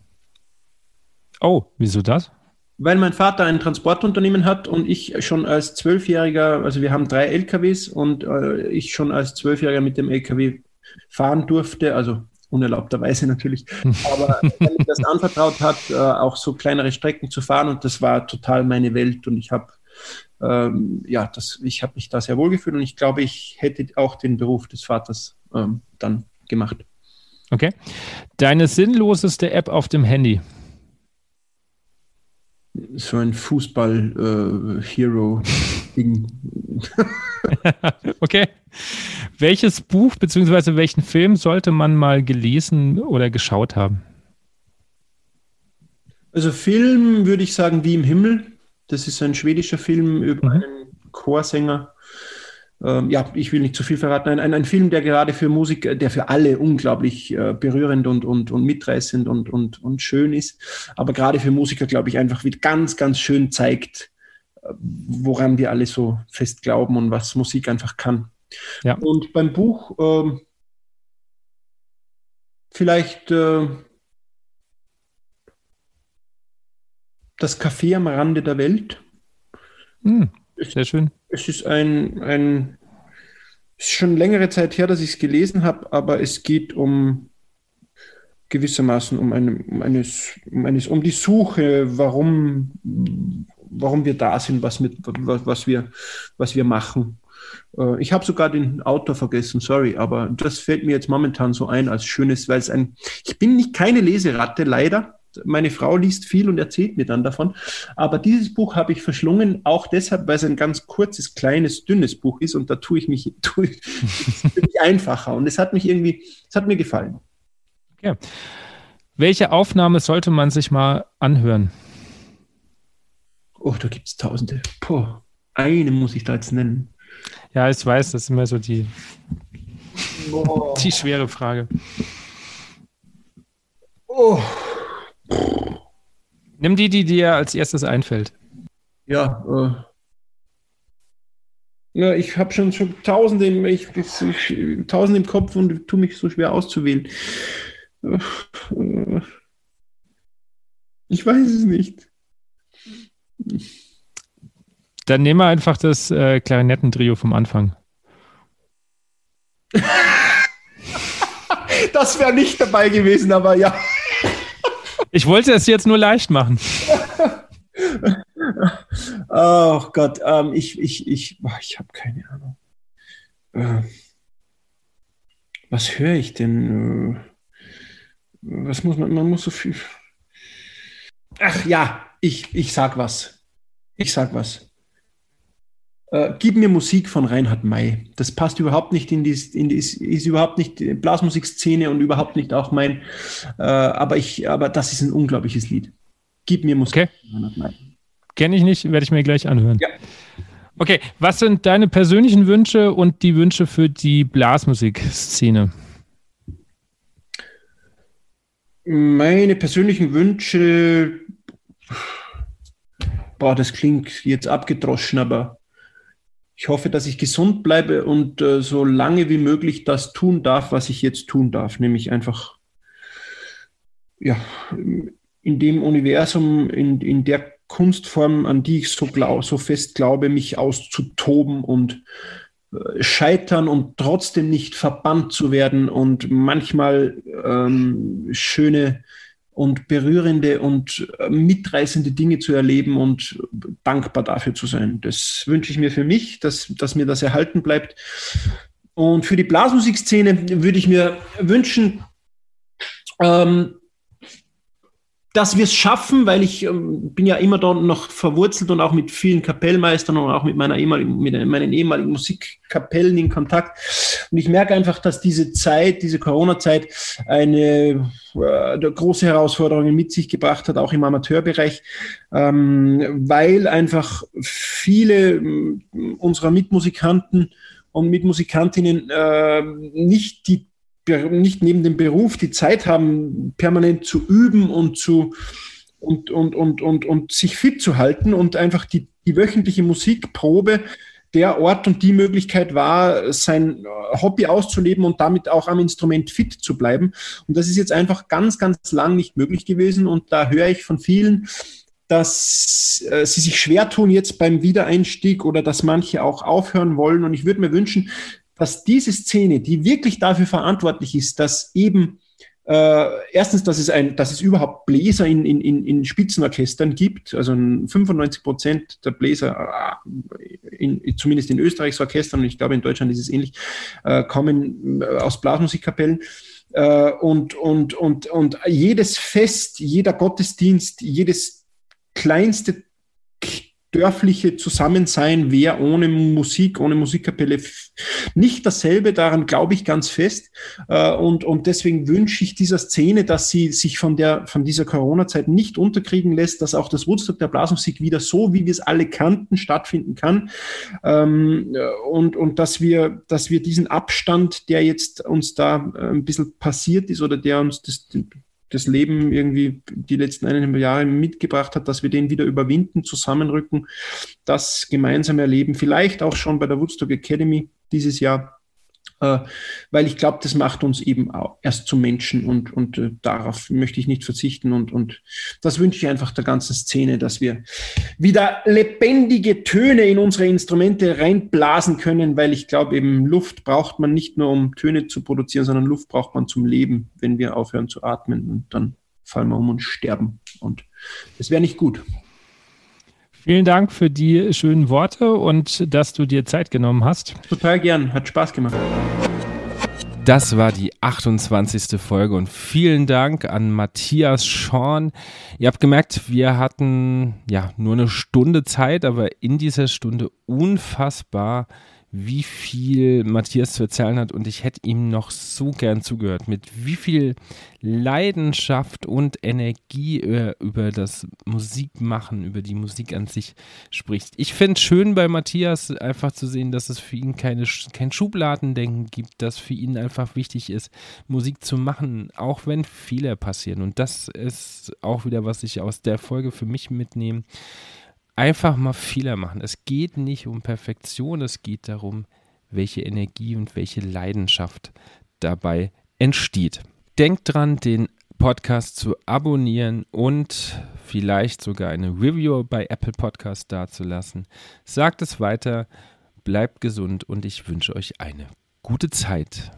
Speaker 1: Oh, wieso das?
Speaker 2: Weil mein Vater ein Transportunternehmen hat und ich schon als Zwölfjähriger, also wir haben drei LKWs und äh, ich schon als Zwölfjähriger mit dem LKW fahren durfte, also unerlaubterweise natürlich, aber wenn ich das anvertraut hat, äh, auch so kleinere Strecken zu fahren und das war total meine Welt und ich habe ähm, ja, das, ich habe mich da sehr wohl gefühlt und ich glaube, ich hätte auch den Beruf des Vaters ähm, dann gemacht.
Speaker 1: Okay. Deine sinnloseste App auf dem Handy?
Speaker 2: So ein Fußball-Hero-Ding.
Speaker 1: Äh, okay. Welches Buch bzw. welchen Film sollte man mal gelesen oder geschaut haben?
Speaker 2: Also Film würde ich sagen wie im Himmel. Das ist ein schwedischer Film über mhm. einen Chorsänger, ähm, ja, ich will nicht zu viel verraten, ein, ein, ein, Film, der gerade für Musik, der für alle unglaublich äh, berührend und, und, und mitreißend und, und, und schön ist, aber gerade für Musiker, glaube ich, einfach wieder ganz, ganz schön zeigt, äh, woran wir alle so fest glauben und was Musik einfach kann. Ja. Und beim Buch äh, vielleicht äh, das Café am Rande der Welt.
Speaker 1: Hm, sehr schön
Speaker 2: es ist ein, ein ist schon längere Zeit her, dass ich es gelesen habe, aber es geht um gewissermaßen um, eine, um, eines, um, eines, um die Suche, warum, warum wir da sind, was, mit, was, was, wir, was wir machen. Äh, ich habe sogar den Autor vergessen, sorry, aber das fällt mir jetzt momentan so ein als schönes, weil es ein, ich bin nicht keine Leseratte, leider. Meine Frau liest viel und erzählt mir dann davon. Aber dieses Buch habe ich verschlungen, auch deshalb, weil es ein ganz kurzes, kleines, dünnes Buch ist und da tue ich mich, tue ich, mich einfacher. Und es hat mich irgendwie, es hat mir gefallen.
Speaker 1: Okay. Welche Aufnahme sollte man sich mal anhören?
Speaker 2: Oh, da gibt es tausende. Puh, eine muss ich da jetzt nennen.
Speaker 1: Ja, ich weiß, das ist immer so die, die schwere Frage. Oh. Nimm die, die dir als erstes einfällt.
Speaker 2: Ja, äh. Ja, ich habe schon, schon tausende, im, ich, ich, tausende im Kopf und tue mich so schwer auszuwählen. Ich weiß es nicht.
Speaker 1: Dann nehmen wir einfach das äh, Klarinettentrio vom Anfang.
Speaker 2: das wäre nicht dabei gewesen, aber ja.
Speaker 1: Ich wollte es jetzt nur leicht machen.
Speaker 2: oh Gott, ähm, ich, ich, ich, ich habe keine Ahnung. Äh, was höre ich denn? Äh, was muss man, man muss so viel. Ach ja, ich, ich sag was. Ich sag was. Äh, gib mir Musik von Reinhard May. Das passt überhaupt nicht in die, in die ist, ist überhaupt nicht Blasmusikszene und überhaupt nicht auch mein, äh, aber ich, aber das ist ein unglaubliches Lied. Gib mir Musik okay. von Reinhard
Speaker 1: May. Kenne ich nicht, werde ich mir gleich anhören. Ja. Okay, was sind deine persönlichen Wünsche und die Wünsche für die Blasmusikszene?
Speaker 2: Meine persönlichen Wünsche, boah, das klingt jetzt abgedroschen, aber ich hoffe, dass ich gesund bleibe und äh, so lange wie möglich das tun darf, was ich jetzt tun darf, nämlich einfach ja, in dem Universum, in, in der Kunstform, an die ich so, glaub, so fest glaube, mich auszutoben und scheitern und trotzdem nicht verbannt zu werden und manchmal ähm, schöne und berührende und äh, mitreißende Dinge zu erleben und dankbar dafür zu sein. Das wünsche ich mir für mich, dass, dass mir das erhalten bleibt. Und für die Blasmusikszene würde ich mir wünschen, ähm, dass wir es schaffen, weil ich ähm, bin ja immer da noch verwurzelt und auch mit vielen Kapellmeistern und auch mit meiner ehemaligen, mit meinen ehemaligen Musikkapellen in Kontakt. Und ich merke einfach, dass diese Zeit, diese Corona-Zeit eine äh, große Herausforderungen mit sich gebracht hat, auch im Amateurbereich, ähm, weil einfach viele äh, unserer Mitmusikanten und Mitmusikantinnen äh, nicht die nicht neben dem Beruf die Zeit haben, permanent zu üben und zu und, und, und, und, und sich fit zu halten und einfach die, die wöchentliche Musikprobe der Ort und die Möglichkeit war, sein Hobby auszuleben und damit auch am Instrument fit zu bleiben. Und das ist jetzt einfach ganz, ganz lang nicht möglich gewesen. Und da höre ich von vielen, dass äh, sie sich schwer tun jetzt beim Wiedereinstieg oder dass manche auch aufhören wollen. Und ich würde mir wünschen, dass diese Szene, die wirklich dafür verantwortlich ist, dass eben äh, erstens, dass es, ein, dass es überhaupt Bläser in, in, in Spitzenorchestern gibt, also 95 Prozent der Bläser, äh, in, zumindest in Österreichs Orchestern, und ich glaube in Deutschland ist es ähnlich, äh, kommen äh, aus Blasmusikkapellen. Äh, und, und, und, und jedes Fest, jeder Gottesdienst, jedes kleinste dörfliche Zusammensein wäre ohne Musik, ohne Musikkapelle nicht dasselbe. Daran glaube ich ganz fest. Äh, und, und deswegen wünsche ich dieser Szene, dass sie sich von, der, von dieser Corona-Zeit nicht unterkriegen lässt, dass auch das Woodstock der Blasmusik wieder so, wie wir es alle kannten, stattfinden kann. Ähm, und, und dass wir, dass wir diesen Abstand, der jetzt uns da äh, ein bisschen passiert ist oder der uns das, das Leben irgendwie die letzten eineinhalb Jahre mitgebracht hat, dass wir den wieder überwinden, zusammenrücken, das gemeinsam erleben, vielleicht auch schon bei der Woodstock Academy dieses Jahr weil ich glaube, das macht uns eben auch erst zum Menschen und, und äh, darauf möchte ich nicht verzichten und, und das wünsche ich einfach der ganzen Szene, dass wir wieder lebendige Töne in unsere Instrumente reinblasen können, weil ich glaube, eben Luft braucht man nicht nur, um Töne zu produzieren, sondern Luft braucht man zum Leben, wenn wir aufhören zu atmen und dann fallen wir um und sterben und das wäre nicht gut.
Speaker 3: Vielen Dank für die schönen Worte und dass du dir Zeit genommen hast.
Speaker 2: Total gern, hat Spaß gemacht.
Speaker 3: Das war die 28. Folge und vielen Dank an Matthias Schorn. Ihr habt gemerkt, wir hatten ja nur eine Stunde Zeit, aber in dieser Stunde unfassbar wie viel Matthias zu erzählen hat und ich hätte ihm noch so gern zugehört, mit wie viel Leidenschaft und Energie er über das Musikmachen, über die Musik an sich spricht. Ich finde es schön bei Matthias einfach zu sehen, dass es für ihn keine, kein Schubladendenken gibt, dass für ihn einfach wichtig ist, Musik zu machen, auch wenn Fehler passieren. Und das ist auch wieder, was ich aus der Folge für mich mitnehme einfach mal Fehler machen. Es geht nicht um Perfektion, es geht darum, welche Energie und welche Leidenschaft dabei entsteht. Denkt dran, den Podcast zu abonnieren und vielleicht sogar eine Review bei Apple Podcast dazulassen. Sagt es weiter, bleibt gesund und ich wünsche euch eine gute Zeit.